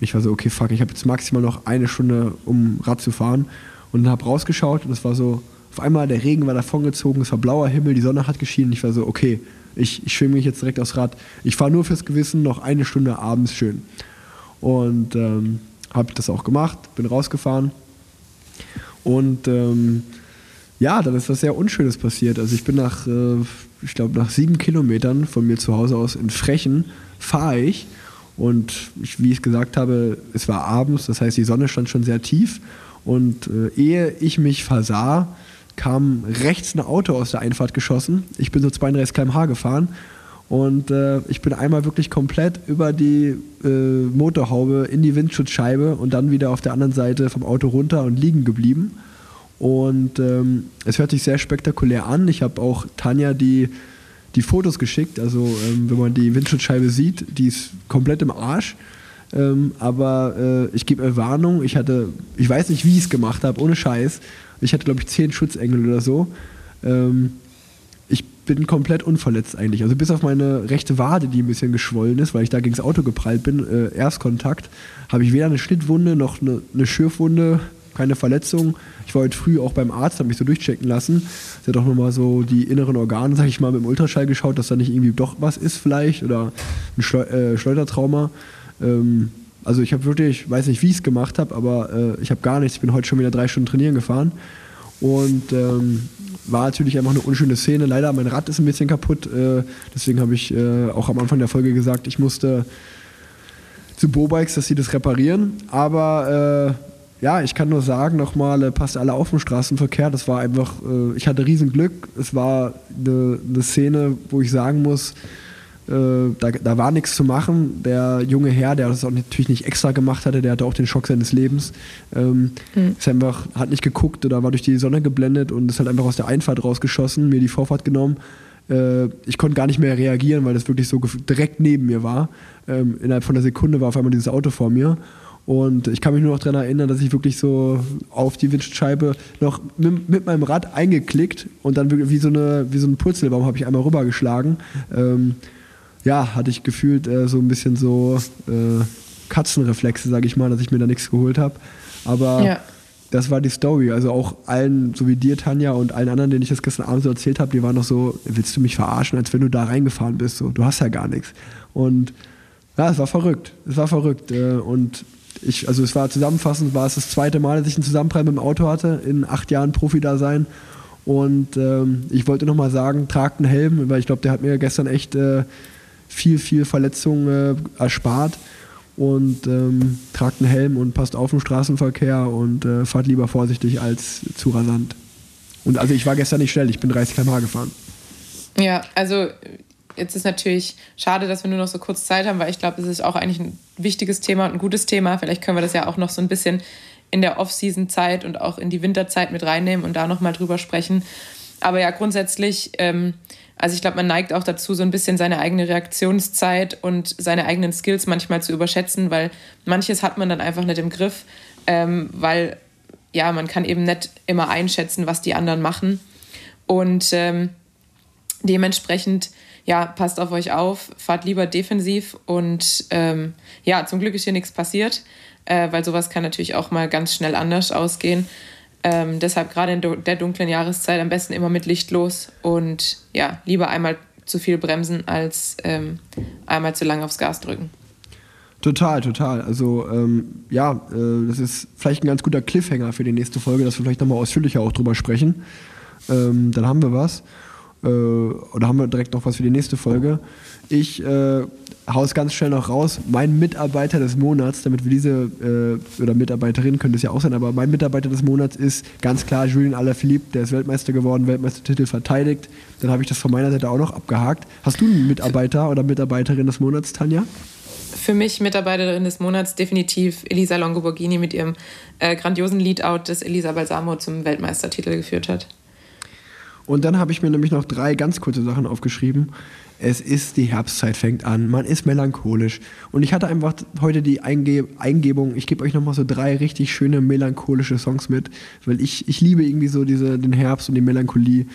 Ich war so, okay, fuck, ich habe jetzt maximal noch eine Stunde, um Rad zu fahren. Und habe rausgeschaut und es war so, auf einmal der Regen war davongezogen, es war blauer Himmel, die Sonne hat geschienen. Ich war so, okay, ich, ich schwimme mich jetzt direkt aufs Rad. Ich fahre nur fürs Gewissen noch eine Stunde abends schön. Und ähm, habe das auch gemacht, bin rausgefahren. Und ähm, ja, dann ist was sehr Unschönes passiert. Also ich bin nach, äh, ich glaube, nach sieben Kilometern von mir zu Hause aus in Frechen fahre ich. Und ich, wie ich gesagt habe, es war abends, das heißt, die Sonne stand schon sehr tief. Und äh, ehe ich mich versah, kam rechts ein Auto aus der Einfahrt geschossen. Ich bin so 32 km/h gefahren und äh, ich bin einmal wirklich komplett über die äh, Motorhaube in die Windschutzscheibe und dann wieder auf der anderen Seite vom Auto runter und liegen geblieben. Und ähm, es hört sich sehr spektakulär an. Ich habe auch Tanja die, die Fotos geschickt. Also ähm, wenn man die Windschutzscheibe sieht, die ist komplett im Arsch. Ähm, aber äh, ich gebe Warnung, ich hatte, ich weiß nicht, wie ich es gemacht habe, ohne Scheiß. Ich hatte, glaube ich, zehn Schutzengel oder so. Ähm, ich bin komplett unverletzt eigentlich. Also bis auf meine rechte Wade, die ein bisschen geschwollen ist, weil ich da gegen das Auto geprallt bin, äh, Erstkontakt, habe ich weder eine Schnittwunde noch eine, eine Schürfwunde, keine Verletzung. Ich war heute früh auch beim Arzt, habe mich so durchchecken lassen. Der hat auch nochmal so die inneren Organe, sag ich mal, mit dem Ultraschall geschaut, dass da nicht irgendwie doch was ist vielleicht oder ein Schleu äh, Schleudertrauma. Ähm, also ich habe wirklich, ich weiß nicht, wie ich es gemacht habe, aber äh, ich habe gar nichts. Ich bin heute schon wieder drei Stunden trainieren gefahren und ähm, war natürlich einfach eine unschöne Szene. Leider, mein Rad ist ein bisschen kaputt. Äh, deswegen habe ich äh, auch am Anfang der Folge gesagt, ich musste zu Bobikes, dass sie das reparieren. Aber äh, ja, ich kann nur sagen, nochmal, äh, passt alle auf im Straßenverkehr. Das war einfach, äh, ich hatte riesen Glück. Es war eine, eine Szene, wo ich sagen muss, äh, da, da, war nichts zu machen. Der junge Herr, der das auch natürlich nicht extra gemacht hatte, der hatte auch den Schock seines Lebens. Ähm, mhm. Ist einfach, hat nicht geguckt oder war durch die Sonne geblendet und ist halt einfach aus der Einfahrt rausgeschossen, mir die Vorfahrt genommen. Äh, ich konnte gar nicht mehr reagieren, weil das wirklich so direkt neben mir war. Ähm, innerhalb von einer Sekunde war auf einmal dieses Auto vor mir. Und ich kann mich nur noch daran erinnern, dass ich wirklich so auf die Windschutzscheibe noch mit, mit meinem Rad eingeklickt und dann wirklich wie so, eine, wie so ein Purzelbaum habe ich einmal rübergeschlagen. Ähm, ja, hatte ich gefühlt äh, so ein bisschen so äh, Katzenreflexe, sage ich mal, dass ich mir da nichts geholt habe. Aber ja. das war die Story. Also auch allen, so wie dir, Tanja, und allen anderen, denen ich das gestern Abend so erzählt habe, die waren noch so, willst du mich verarschen, als wenn du da reingefahren bist? So, du hast ja gar nichts. Und ja, es war verrückt. Es war verrückt. Äh, und ich, also es war zusammenfassend, war es das zweite Mal, dass ich einen Zusammenprall mit dem Auto hatte, in acht Jahren Profi-Dasein. Und ähm, ich wollte nochmal sagen, tragt einen Helm, weil ich glaube, der hat mir gestern echt äh, viel, viel Verletzungen äh, erspart. Und ähm, tragt einen Helm und passt auf im Straßenverkehr und äh, fahrt lieber vorsichtig als zu rasant. Und also ich war gestern nicht schnell, ich bin 30 km/h gefahren. Ja, also Jetzt ist natürlich schade, dass wir nur noch so kurz Zeit haben, weil ich glaube, es ist auch eigentlich ein wichtiges Thema und ein gutes Thema. Vielleicht können wir das ja auch noch so ein bisschen in der Off-Season-Zeit und auch in die Winterzeit mit reinnehmen und da nochmal drüber sprechen. Aber ja, grundsätzlich, ähm, Also ich glaube, man neigt auch dazu, so ein bisschen seine eigene Reaktionszeit und seine eigenen Skills manchmal zu überschätzen, weil manches hat man dann einfach nicht im Griff, ähm, weil ja, man kann eben nicht immer einschätzen, was die anderen machen. Und ähm, dementsprechend, ja, passt auf euch auf, fahrt lieber defensiv und ähm, ja, zum Glück ist hier nichts passiert, äh, weil sowas kann natürlich auch mal ganz schnell anders ausgehen. Ähm, deshalb gerade in der dunklen Jahreszeit am besten immer mit Licht los und ja, lieber einmal zu viel bremsen als ähm, einmal zu lange aufs Gas drücken. Total, total. Also ähm, ja, äh, das ist vielleicht ein ganz guter Cliffhanger für die nächste Folge, dass wir vielleicht nochmal ausführlicher auch drüber sprechen. Ähm, dann haben wir was. Äh, oder haben wir direkt noch was für die nächste Folge. Ich äh, es ganz schnell noch raus. Mein Mitarbeiter des Monats, damit wir diese, äh, oder Mitarbeiterin könnte es ja auch sein, aber mein Mitarbeiter des Monats ist ganz klar Julien Alaphilippe, der ist Weltmeister geworden, Weltmeistertitel verteidigt. Dann habe ich das von meiner Seite auch noch abgehakt. Hast du einen Mitarbeiter oder Mitarbeiterin des Monats, Tanja? für mich Mitarbeiterin des Monats definitiv Elisa Longoborghini mit ihrem äh, grandiosen Leadout, das Elisa Balsamo zum Weltmeistertitel geführt hat. Und dann habe ich mir nämlich noch drei ganz kurze Sachen aufgeschrieben. Es ist die Herbstzeit, fängt an, man ist melancholisch. Und ich hatte einfach heute die Einge Eingebung, ich gebe euch nochmal so drei richtig schöne melancholische Songs mit, weil ich, ich liebe irgendwie so diese, den Herbst und die Melancholie.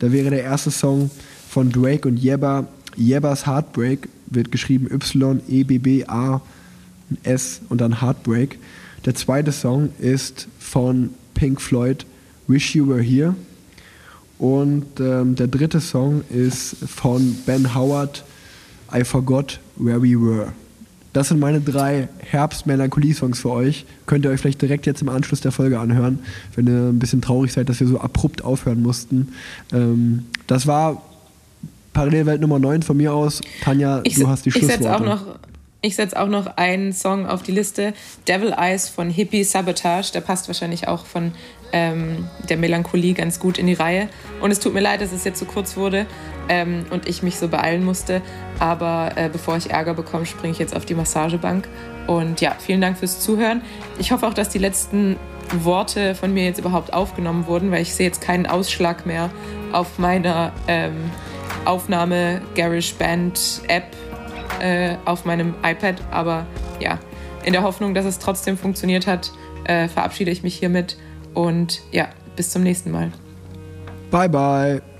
Da wäre der erste Song von Drake und Yebba, Yebbas Heartbreak, wird geschrieben Y-E-B-B-A-S und dann Heartbreak. Der zweite Song ist von Pink Floyd, Wish You Were Here. Und ähm, der dritte Song ist von Ben Howard, I Forgot Where We Were. Das sind meine drei Herbst-Melancholie-Songs für euch. Könnt ihr euch vielleicht direkt jetzt im Anschluss der Folge anhören, wenn ihr ein bisschen traurig seid, dass wir so abrupt aufhören mussten. Ähm, das war Parallelwelt Nummer 9 von mir aus. Tanja, ich, du hast die Schlussworte. Ich setze auch, noch, setz auch noch einen Song auf die Liste. Devil Eyes von Hippie Sabotage. Der passt wahrscheinlich auch von ähm, der Melancholie ganz gut in die Reihe. Und es tut mir leid, dass es jetzt so kurz wurde ähm, und ich mich so beeilen musste. Aber äh, bevor ich Ärger bekomme, springe ich jetzt auf die Massagebank. Und ja, vielen Dank fürs Zuhören. Ich hoffe auch, dass die letzten Worte von mir jetzt überhaupt aufgenommen wurden, weil ich sehe jetzt keinen Ausschlag mehr auf meiner ähm, Aufnahme Garish Band App äh, auf meinem iPad. Aber ja, in der Hoffnung, dass es trotzdem funktioniert hat, äh, verabschiede ich mich hiermit und ja, bis zum nächsten Mal. Bye bye.